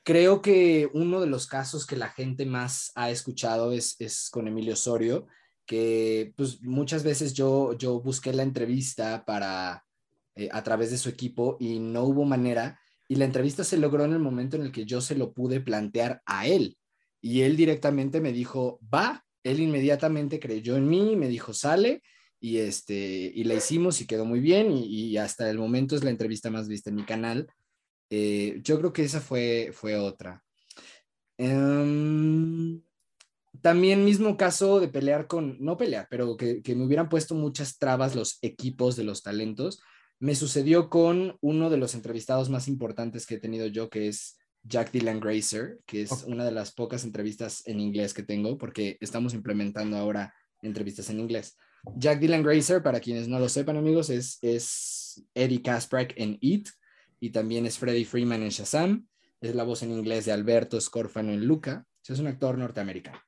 Creo que uno de los casos que la gente más ha escuchado es, es con Emilio Osorio, que pues muchas veces yo, yo busqué la entrevista para, eh, a través de su equipo y no hubo manera, y la entrevista se logró en el momento en el que yo se lo pude plantear a él, y él directamente me dijo, va, él inmediatamente creyó en mí, me dijo, sale, y, este, y la hicimos y quedó muy bien y, y, hasta el momento es la entrevista más vista en mi canal. Eh, yo creo que esa fue, fue otra. Um, también mismo caso de pelear con, no pelear, pero que, que, me hubieran puesto muchas trabas los equipos de los talentos. Me sucedió con uno de los entrevistados más importantes que he tenido yo, que es Jack Dylan Grazer, que es okay. una de las pocas entrevistas en inglés que tengo, porque estamos implementando ahora entrevistas en inglés. Jack Dylan Grazer, para quienes no lo sepan, amigos, es, es Eddie Kasprak en It y también es Freddie Freeman en Shazam. Es la voz en inglés de Alberto Scorfano en Luca. Es un actor norteamericano.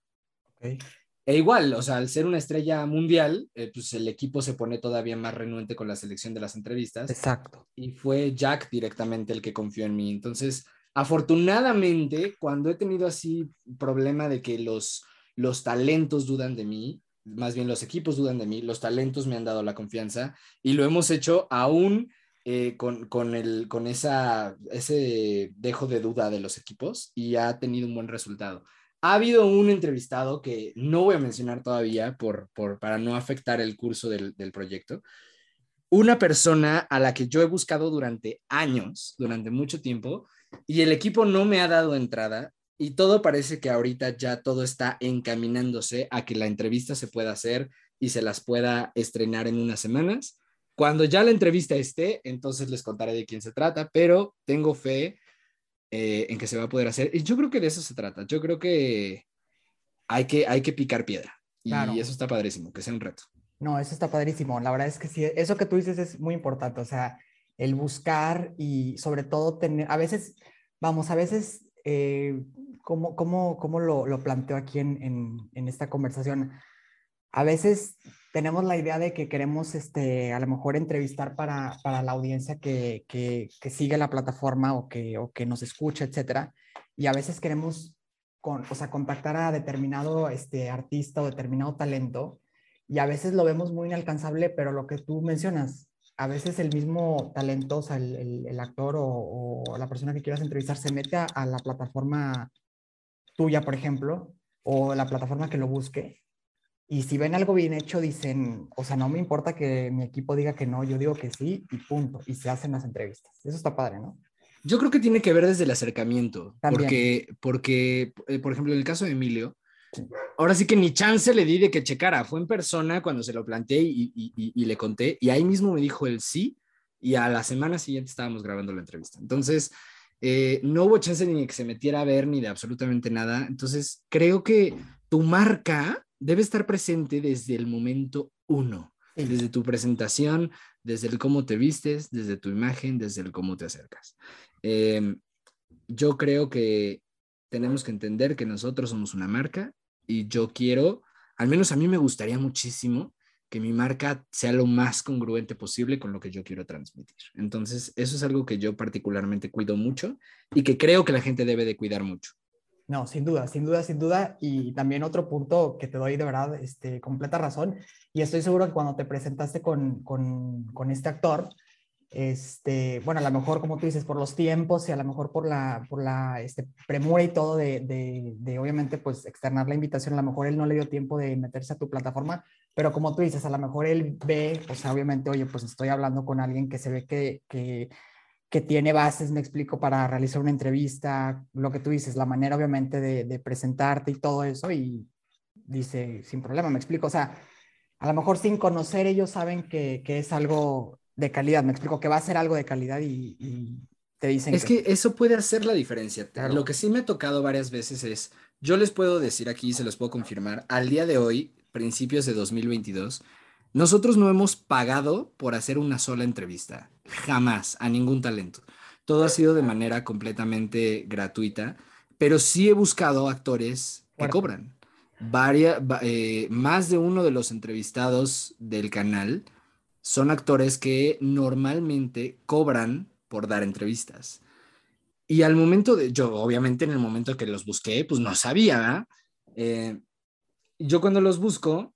Okay. E igual, o sea, al ser una estrella mundial, eh, pues el equipo se pone todavía más renuente con la selección de las entrevistas. Exacto. Y fue Jack directamente el que confió en mí. Entonces, afortunadamente, cuando he tenido así problema de que los, los talentos dudan de mí, más bien los equipos dudan de mí, los talentos me han dado la confianza y lo hemos hecho aún eh, con, con, el, con esa, ese dejo de duda de los equipos y ha tenido un buen resultado. Ha habido un entrevistado que no voy a mencionar todavía por, por, para no afectar el curso del, del proyecto. Una persona a la que yo he buscado durante años, durante mucho tiempo, y el equipo no me ha dado entrada y todo parece que ahorita ya todo está encaminándose a que la entrevista se pueda hacer y se las pueda estrenar en unas semanas cuando ya la entrevista esté, entonces les contaré de quién se trata, pero tengo fe eh, en que se va a poder hacer. Y yo creo que de eso se trata. Yo creo que hay que, hay que picar piedra. Y eso está padrísimo, que sea un reto. No, eso está padrísimo. La verdad es que sí, eso que tú dices es muy importante. O sea, el buscar y sobre todo tener, a veces, vamos, a veces, eh, ¿cómo, cómo, cómo lo, lo, planteo aquí en, en, en esta conversación? A veces tenemos la idea de que queremos, este, a lo mejor entrevistar para, para la audiencia que, que, que, sigue la plataforma o que, o que nos escucha, etcétera. Y a veces queremos, con, o sea, contactar a determinado este, artista o determinado talento y a veces lo vemos muy inalcanzable, pero lo que tú mencionas, a veces el mismo talento, o sea, el, el, actor o, o, la persona que quieras entrevistar se mete a, a la plataforma tuya, por ejemplo, o la plataforma que lo busque y si ven algo bien hecho, dicen, o sea, no me importa que mi equipo diga que no, yo digo que sí y punto. Y se hacen las entrevistas. Eso está padre, ¿no? Yo creo que tiene que ver desde el acercamiento. Porque, porque, eh, por ejemplo, en el caso de Emilio, ahora sí que ni chance le di de que checara. Fue en persona cuando se lo planteé y, y, y, le conté. Y ahí mismo me dijo el sí. Y a la semana siguiente estábamos grabando la entrevista. Entonces, eh, no hubo chance ni de que se metiera a ver ni de absolutamente nada. Entonces, creo que tu marca debe estar presente desde el momento uno, desde tu presentación, desde el cómo te vistes, desde tu imagen, desde el cómo te acercas. Em, yo creo que tenemos que entender que nosotros somos una marca y yo quiero, al menos a mí me gustaría muchísimo que mi marca sea lo más congruente posible con lo que yo quiero transmitir. Entonces, eso es algo que yo particularmente cuido mucho y que creo que la gente debe de cuidar mucho. No, sin duda, sin duda, sin duda. Y también otro punto que te doy de verdad, este, completa razón. Y estoy seguro que cuando te presentaste con, con, con este actor, este, bueno, a lo mejor, como tú dices, por los tiempos y a lo mejor por la, por la este, premura y todo de, de, de, obviamente, pues, externar la invitación, a lo mejor él no le dio tiempo de meterse a tu plataforma, pero como tú dices, a lo mejor él ve, o sea, obviamente, oye, pues estoy hablando con alguien que se ve que, que que tiene bases, me explico, para realizar una entrevista, lo que tú dices, la manera obviamente de, de, presentarte y todo eso, y dice, sin problema, me explico, o sea, a lo mejor sin conocer ellos saben que, que es algo de calidad, me explico, que va a ser algo de calidad y, y te dicen... Es que... que... eso puede hacer la diferencia. Claro. Lo que sí me ha tocado varias veces es, yo les puedo decir aquí, se los puedo confirmar, al día de hoy, principios de 2022, nosotros no hemos pagado por hacer una sola entrevista, jamás, a ningún talento. Todo ha sido de manera completamente gratuita, pero sí he buscado actores que cobran. Varia, eh, más de uno de los entrevistados del canal son actores que normalmente cobran por dar entrevistas. Y al momento de, yo obviamente en el momento que los busqué, pues no sabía. Eh, yo cuando los busco,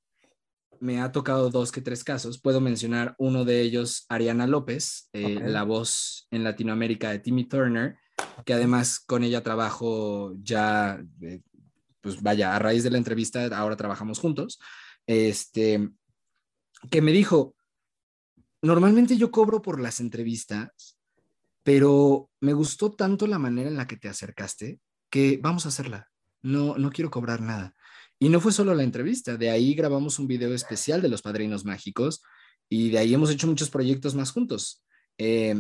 me ha tocado dos que tres casos. Puedo mencionar uno de ellos, Ariana López, eh, okay. la voz en Latinoamérica de Timmy Turner, que además con ella trabajo ya, eh, pues vaya, a raíz de la entrevista, ahora trabajamos juntos, este, que me dijo, normalmente yo cobro por las entrevistas, pero me gustó tanto la manera en la que te acercaste que vamos a hacerla. No, no quiero cobrar nada. Y no fue solo la entrevista, de ahí grabamos un video especial de los Padrinos Mágicos y de ahí hemos hecho muchos proyectos más juntos. Eh,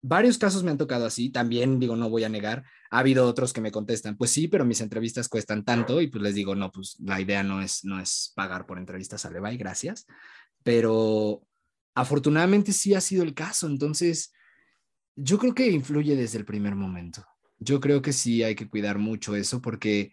varios casos me han tocado así, también digo, no voy a negar, ha habido otros que me contestan, pues sí, pero mis entrevistas cuestan tanto y pues les digo, no, pues la idea no es, no es pagar por entrevistas, sale, bye, gracias. Pero afortunadamente sí ha sido el caso, entonces yo creo que influye desde el primer momento. Yo creo que sí hay que cuidar mucho eso porque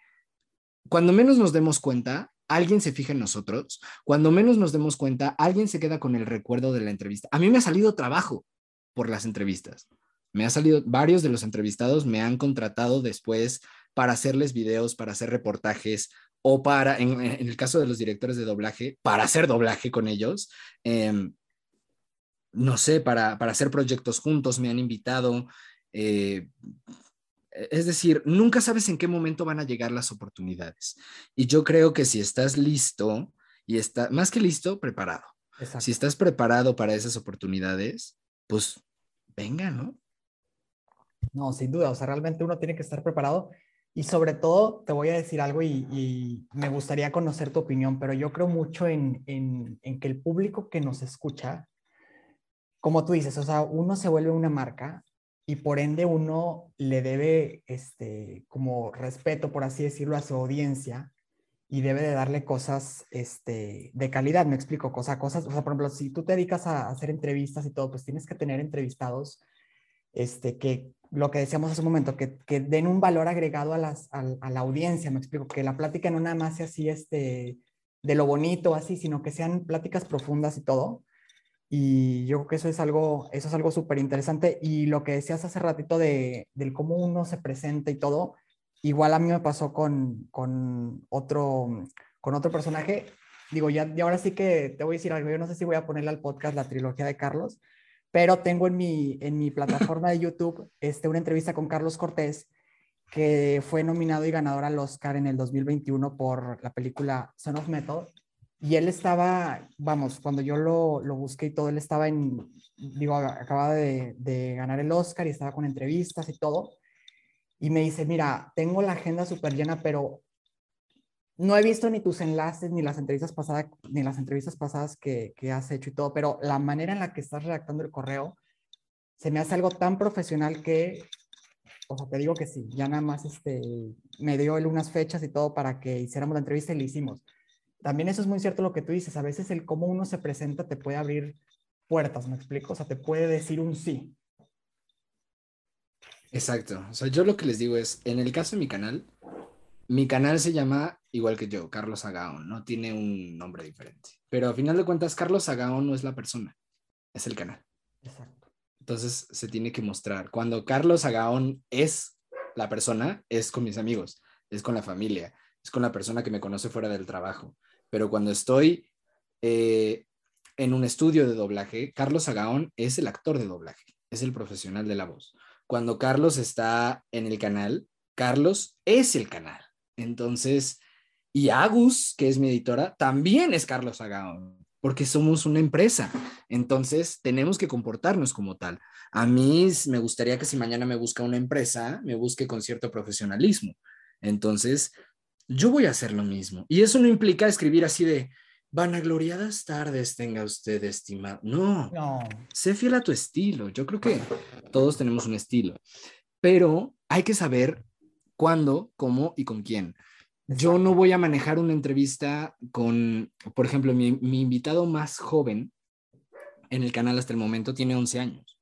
cuando menos nos demos cuenta, alguien se fija en nosotros. Cuando menos nos demos cuenta, alguien se queda con el recuerdo de la entrevista. A mí me ha salido trabajo por las entrevistas. Me ha salido, varios de los entrevistados me han contratado después para hacerles videos, para hacer reportajes o para, en, el caso de los directores de doblaje, para hacer doblaje con ellos. Eh, no sé, para, para hacer proyectos juntos, me han invitado. Eh, es decir, nunca sabes en qué momento van a llegar las oportunidades. Y yo creo que si estás listo y está más que listo, preparado. Si estás preparado para esas oportunidades, pues venga, ¿no? No, sin duda, o sea, realmente uno tiene que estar preparado y sobre todo te voy a decir algo y, me gustaría conocer tu opinión, pero yo creo mucho en, en, en, que el público que nos escucha, como tú dices, o sea, uno se vuelve una marca y por ende uno le debe, este, como respeto, por así decirlo, a su audiencia y debe de darle cosas este, de calidad, me explico, cosas, cosas, o sea, por ejemplo, si tú te dedicas a hacer entrevistas y todo, pues tienes que tener entrevistados este, que lo que decíamos hace un momento, que, que den un valor agregado a, las, a, la audiencia, me explico, que la plática no nada más sea así este, de lo bonito, así, sino que sean pláticas profundas y todo. Y yo creo que eso es algo, eso es algo súper interesante. Y lo que decías hace ratito de, del cómo uno se presenta y todo, igual a mí me pasó con, con, otro, con otro personaje. Digo, ya, y ahora sí que te voy a decir algo, yo no sé si voy a ponerle al podcast la trilogía de Carlos, pero tengo en mi, en mi plataforma de YouTube este, una entrevista con Carlos Cortés, que fue nominado y ganador al Oscar en el 2021 por la película Son of Metal. Y él estaba, vamos, cuando yo lo, lo busqué y todo, él estaba en, digo, acababa de, ganar el Oscar y estaba con entrevistas y todo. Y me dice, mira, tengo la agenda súper llena, pero no he visto ni tus enlaces, ni las entrevistas pasadas, ni las entrevistas pasadas que, que, has hecho y todo, pero la manera en la que estás redactando el correo se me hace algo tan profesional que, o sea, te digo que sí, ya nada más este, me dio él unas fechas y todo para que hiciéramos la entrevista y le hicimos. También eso es muy cierto lo que tú dices, a veces el cómo uno se presenta te puede abrir puertas, ¿me explico? O sea, te puede decir un sí. Exacto, o sea, yo lo que les digo es, en el caso de mi canal, mi canal se llama igual que yo, Carlos Agaón, no tiene un nombre diferente. Pero a final de cuentas, Carlos Agaón no es la persona, es el canal. Exacto. Entonces se tiene que mostrar. Cuando Carlos Agaón es la persona, es con mis amigos, es con la familia, es con la persona que me conoce fuera del trabajo. Pero cuando estoy eh, en un estudio de doblaje, Carlos Agaón es el actor de doblaje, es el profesional de la voz. Cuando Carlos está en el canal, Carlos es el canal. Entonces, y Agus, que es mi editora, también es Carlos Agaón, porque somos una empresa. Entonces, tenemos que comportarnos como tal. A mí me gustaría que si mañana me busca una empresa, me busque con cierto profesionalismo. Entonces, yo voy a hacer lo mismo. Y eso no implica escribir así de, vanagloriadas tardes tenga usted, estimado. No, no, sé fiel a tu estilo. Yo creo que todos tenemos un estilo, pero hay que saber cuándo, cómo y con quién. Yo no voy a manejar una entrevista con, por ejemplo, mi, invitado más joven en el canal hasta el momento tiene 11 años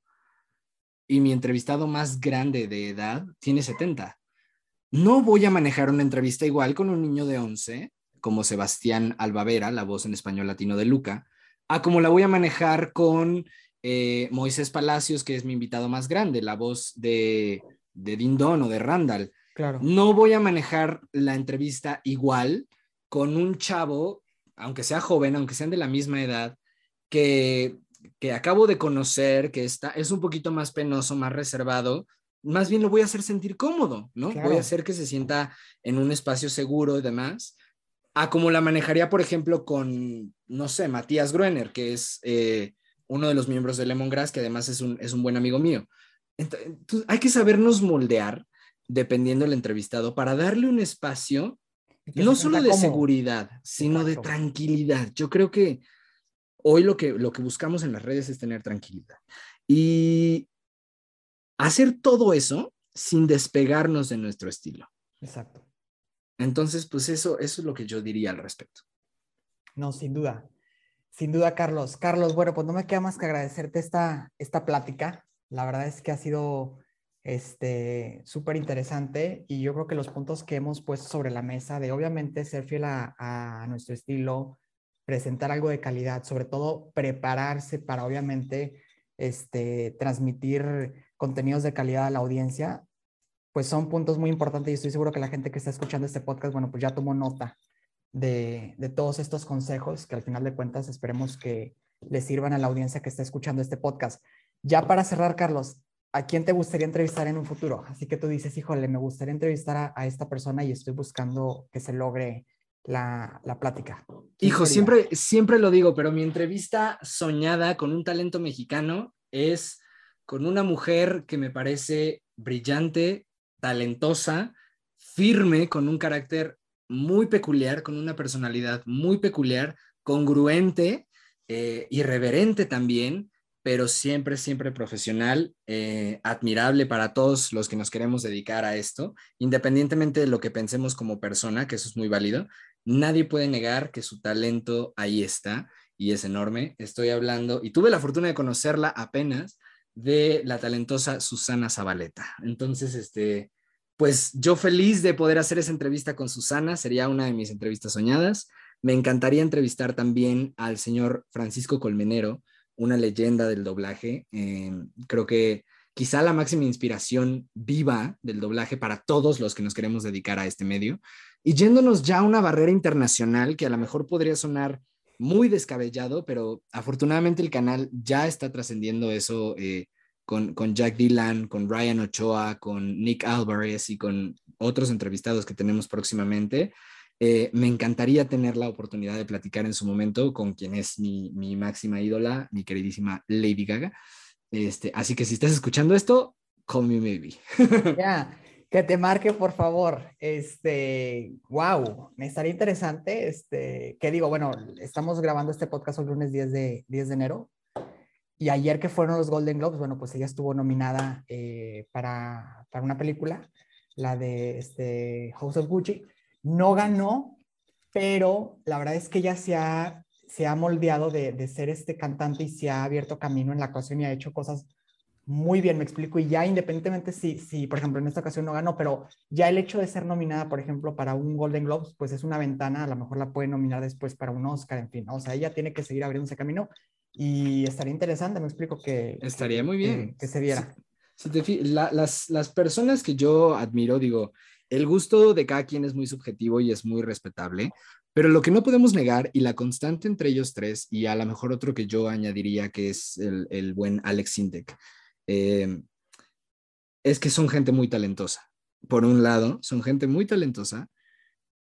y mi entrevistado más grande de edad tiene 70. No voy a manejar una entrevista igual con un niño de 11 como Sebastián Albavera, la voz en español latino de Luca, a como la voy a manejar con eh, Moisés Palacios, que es mi invitado más grande, la voz de, de Dindon o de Randall. No voy a manejar la entrevista igual con un chavo, aunque sea joven, aunque sean de la misma edad, que, que acabo de conocer, que está, es un poquito más penoso, más reservado, más bien lo voy a hacer sentir cómodo, ¿no? Voy a hacer que se sienta en un espacio seguro y demás. A como la manejaría, por ejemplo, con, no sé, Matías Gruener, que es eh, uno de los miembros de Lemongrass, que además es un, es un buen amigo mío. Entonces, hay que sabernos moldear dependiendo del entrevistado, para darle un espacio no solo de seguridad, sino de tranquilidad. Yo creo que hoy lo que, lo que buscamos en las redes es tener tranquilidad. Y hacer todo eso sin despegarnos de nuestro estilo. Exacto. Entonces, pues eso, eso es lo que yo diría al respecto. No, sin duda. Sin duda, Carlos. Carlos, bueno, pues no me queda más que agradecerte esta, esta plática. La verdad es que ha sido este, súper interesante y yo creo que los puntos que hemos puesto sobre la mesa de obviamente ser fiel a, nuestro estilo, presentar algo de calidad, sobre todo prepararse para obviamente este, transmitir contenidos de calidad a la audiencia, pues son puntos muy importantes y estoy seguro que la gente que está escuchando este podcast, bueno, pues ya tomó nota de, de todos estos consejos que al final de cuentas esperemos que, le sirvan a la audiencia que está escuchando este podcast. Ya para cerrar, Carlos, ¿a quién te gustaría entrevistar en un futuro? Así que tú dices, híjole, me gustaría entrevistar a, esta persona y estoy buscando que se logre la, la plática. Hijo, siempre, siempre lo digo, pero mi entrevista soñada con un talento mexicano es con una mujer que me parece brillante, talentosa, firme, con un carácter muy peculiar, con una personalidad muy peculiar, congruente, eh, irreverente también, pero siempre, siempre profesional, eh, admirable para todos los que nos queremos dedicar a esto, independientemente de lo que pensemos como persona, que eso es muy válido. Nadie puede negar que su talento ahí está y es enorme. Estoy hablando, y tuve la fortuna de conocerla apenas, de la talentosa Susana Zabaleta. Entonces, este, pues yo feliz de poder hacer esa entrevista con Susana, sería una de mis entrevistas soñadas. Me encantaría entrevistar también al señor Francisco Colmenero, una leyenda del doblaje. Eh, creo que quizá la máxima inspiración viva del doblaje para todos los que nos queremos dedicar a este medio. Y yéndonos ya a una barrera internacional que a lo mejor podría sonar muy descabellado, pero afortunadamente el canal ya está trascendiendo eso eh, con, con, Jack Dylan, con Ryan Ochoa, con Nick Alvarez y con otros entrevistados que tenemos próximamente. Eh, me encantaría tener la oportunidad de platicar en su momento con quien es mi, mi máxima ídola, mi queridísima Lady Gaga. Este, así que si estás escuchando esto, call me maybe. que te marque, por favor. Este, wow, me estaría interesante. Este, que digo, bueno, estamos grabando este podcast el lunes 10 de, 10 de enero. Y ayer que fueron los Golden Globes, bueno, pues ella estuvo nominada eh, para, para, una película, la de este, House of Gucci. No ganó, pero la verdad es que ella se ha, se ha moldeado de, de ser este cantante y se ha abierto camino en la actuación y ha hecho cosas muy bien, me explico, y ya independientemente si, si, por ejemplo, en esta ocasión no ganó, pero ya el hecho de ser nominada, por ejemplo, para un Golden Globes, pues es una ventana, a lo mejor la puede nominar después para un Oscar, en fin, o sea, ella tiene que seguir abriendo ese camino y estaría interesante, me explico, que... Estaría muy bien. Que, se viera. Si, las, las personas que yo admiro, digo, el gusto de cada quien es muy subjetivo y es muy respetable, pero lo que no podemos negar y la constante entre ellos tres, y a lo mejor otro que yo añadiría que es el, el buen Alex Sintek, eh, es que son gente muy talentosa. Por un lado, son gente muy talentosa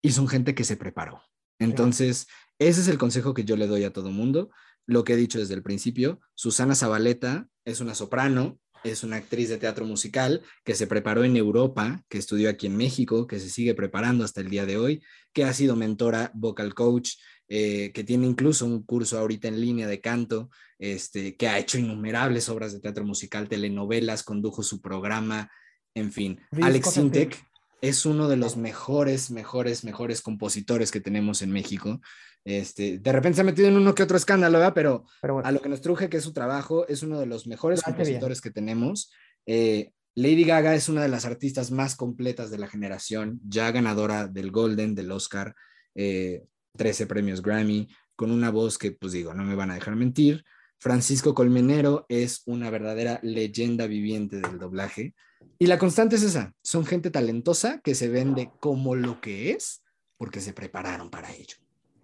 y son gente que se preparó. Entonces, ese es el consejo que yo le doy a todo mundo. Lo que he dicho desde el principio, Susana Zabaleta es una soprano, es una actriz de teatro musical que se preparó en Europa, que estudió aquí en México, que se sigue preparando hasta el día de hoy, que ha sido mentora, vocal coach, eh, que tiene incluso un curso ahorita en línea de canto, este, que ha hecho innumerables obras de teatro musical, telenovelas, condujo su programa, en fin. Alex Sintek es uno de los mejores, mejores, mejores compositores que tenemos en México. Este, de repente se ha metido en uno que otro escándalo, Pero, a lo que nos truje, que es su trabajo, es uno de los mejores compositores que tenemos. Eh, Lady Gaga es una de las artistas más completas de la generación, ya ganadora del Golden, del Oscar. Eh, 13 premios Grammy, con una voz que, pues digo, no me van a dejar mentir. Francisco Colmenero es una verdadera leyenda viviente del doblaje. Y la constante es esa, son gente talentosa que se vende como lo que es porque se prepararon para ello.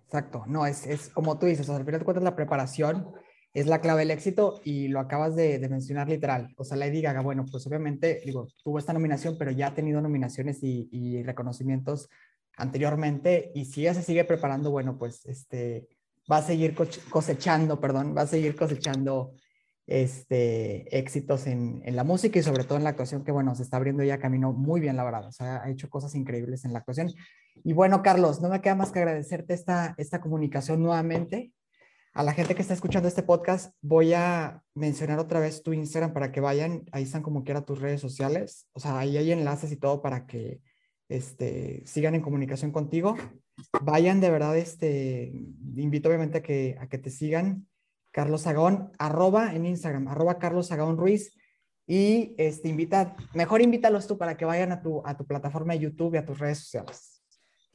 Exacto, no, es, es como tú dices, al final de cuentas la preparación es la clave del éxito y lo acabas de, mencionar literal. O sea, Lady Gaga, bueno, pues obviamente, digo, tuvo esta nominación, pero ya ha tenido nominaciones y, y reconocimientos anteriormente y si ella se sigue preparando, bueno, pues este, va a seguir cosechando, perdón, va a seguir cosechando este, éxitos en, en, la música y sobre todo en la actuación, que bueno, se está abriendo ya camino muy bien labrado, o sea, ha hecho cosas increíbles en la actuación. Y bueno, Carlos, no me queda más que agradecerte esta, esta comunicación nuevamente. A la gente que está escuchando este podcast, voy a mencionar otra vez tu Instagram para que vayan, ahí están como quiera tus redes sociales, o sea, ahí hay enlaces y todo para que este, sigan en comunicación contigo. Vayan de verdad, este, invito obviamente a que, a que te sigan, Carlos Sagón, arroba en Instagram, arroba Carlos Sagón Ruiz. Y este, invita, mejor invítalos tú para que vayan a tu, a tu plataforma de YouTube y a tus redes sociales.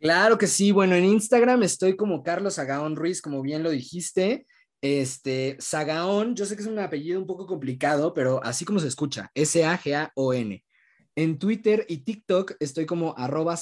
Claro que sí. Bueno, en Instagram estoy como Carlos Sagaón Ruiz, como bien lo dijiste. Este, Sagaón, yo sé que es un apellido un poco complicado, pero así como se escucha, S-A-G-A-O-N. En Twitter y TikTok estoy como arroba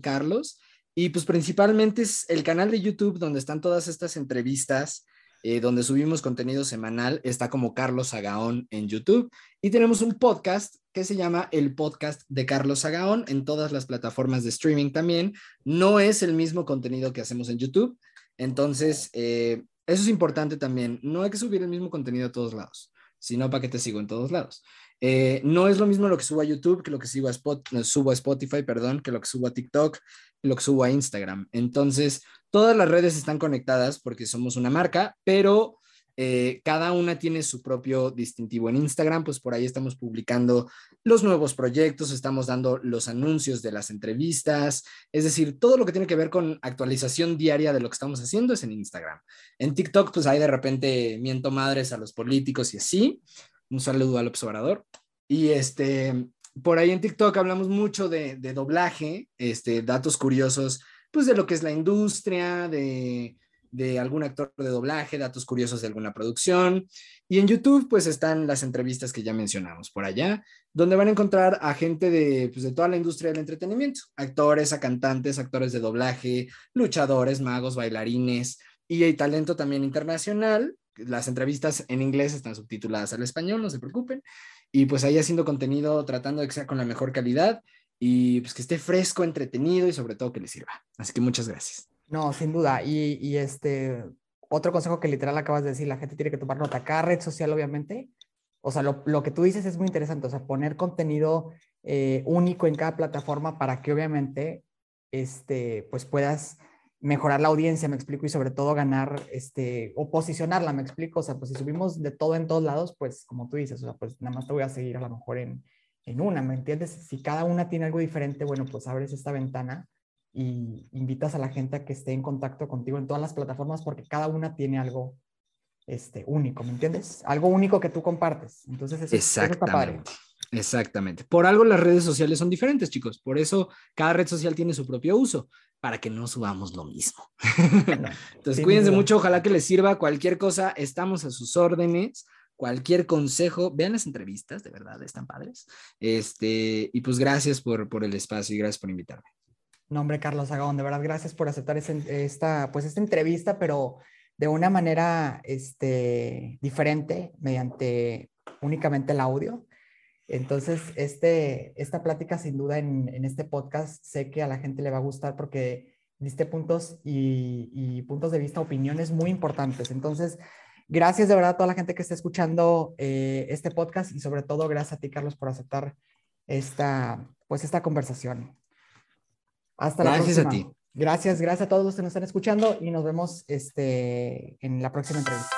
Carlos. Y pues principalmente es el canal de YouTube donde están todas estas entrevistas eh, donde subimos contenido semanal, está como Carlos Agaón en YouTube. Y tenemos un podcast que se llama El Podcast de Carlos Agaón en todas las plataformas de streaming también. No es el mismo contenido que hacemos en YouTube. Entonces, eh, eso es importante también. No hay que subir el mismo contenido a todos lados, sino para que te sigo en todos lados. Eh, no es lo mismo lo que subo a YouTube que lo que a, subo a Spotify, perdón, que lo que subo a TikTok, lo que subo a Instagram. Entonces, todas las redes están conectadas porque somos una marca, pero eh, cada una tiene su propio distintivo. En Instagram, pues por ahí estamos publicando los nuevos proyectos, estamos dando los anuncios de las entrevistas, es decir, todo lo que tiene que ver con actualización diaria de lo que estamos haciendo es en Instagram. En TikTok, pues ahí de repente miento madres a los políticos y así. Un saludo al observador. Y este, por ahí en TikTok hablamos mucho de, de doblaje, este, datos curiosos, pues de lo que es la industria, de de algún actor de doblaje, datos curiosos de alguna producción. Y en YouTube, pues están las entrevistas que ya mencionamos por allá, donde van a encontrar a gente de, pues, de toda la industria del entretenimiento, actores, a cantantes, actores de doblaje, luchadores, magos, bailarines, y hay talento también internacional. Las entrevistas en inglés están subtituladas al español, no se preocupen. Y pues ahí haciendo contenido, tratando de que sea con la mejor calidad y pues que esté fresco, entretenido y sobre todo que les sirva. Así que muchas gracias. No, sin duda. Y, y, este, otro consejo que literal acabas de decir, la gente tiene que tomar nota. Cada red social, obviamente, o sea, lo, lo que tú dices es muy interesante, o sea, poner contenido eh, único en cada plataforma para que obviamente, este, pues puedas mejorar la audiencia, me explico, y sobre todo ganar, este, o posicionarla, me explico, o sea, pues si subimos de todo en todos lados, pues como tú dices, o sea, pues nada más te voy a seguir a lo mejor en, en una, ¿me entiendes? Si cada una tiene algo diferente, bueno, pues abres esta ventana y invitas a la gente a que esté en contacto contigo en todas las plataformas porque cada una tiene algo este, único, ¿me entiendes? Algo único que tú compartes. Entonces, eso, Exactamente. Exactamente. Por algo las redes sociales son diferentes, chicos. Por eso cada red social tiene su propio uso, para que no subamos lo mismo. Entonces, cuídense mucho. Ojalá que les sirva cualquier cosa. Estamos a sus órdenes. Cualquier consejo, vean las entrevistas, de verdad, están padres. Este, y pues gracias por, por el espacio y gracias por invitarme. Nombre Carlos Agón, de verdad, gracias por aceptar esta, pues, esta entrevista, pero de una manera este, diferente, mediante únicamente el audio. Entonces, este, esta plática, sin duda, en, en este podcast, sé que a la gente le va a gustar porque diste puntos y, y, puntos de vista, opiniones muy importantes. Entonces, gracias de verdad a toda la gente que está escuchando eh, este podcast y sobre todo gracias a ti, Carlos, por aceptar esta, pues, esta conversación. Hasta la próxima. Gracias a ti. Gracias, gracias a todos los que nos están escuchando y nos vemos este, en la próxima entrevista.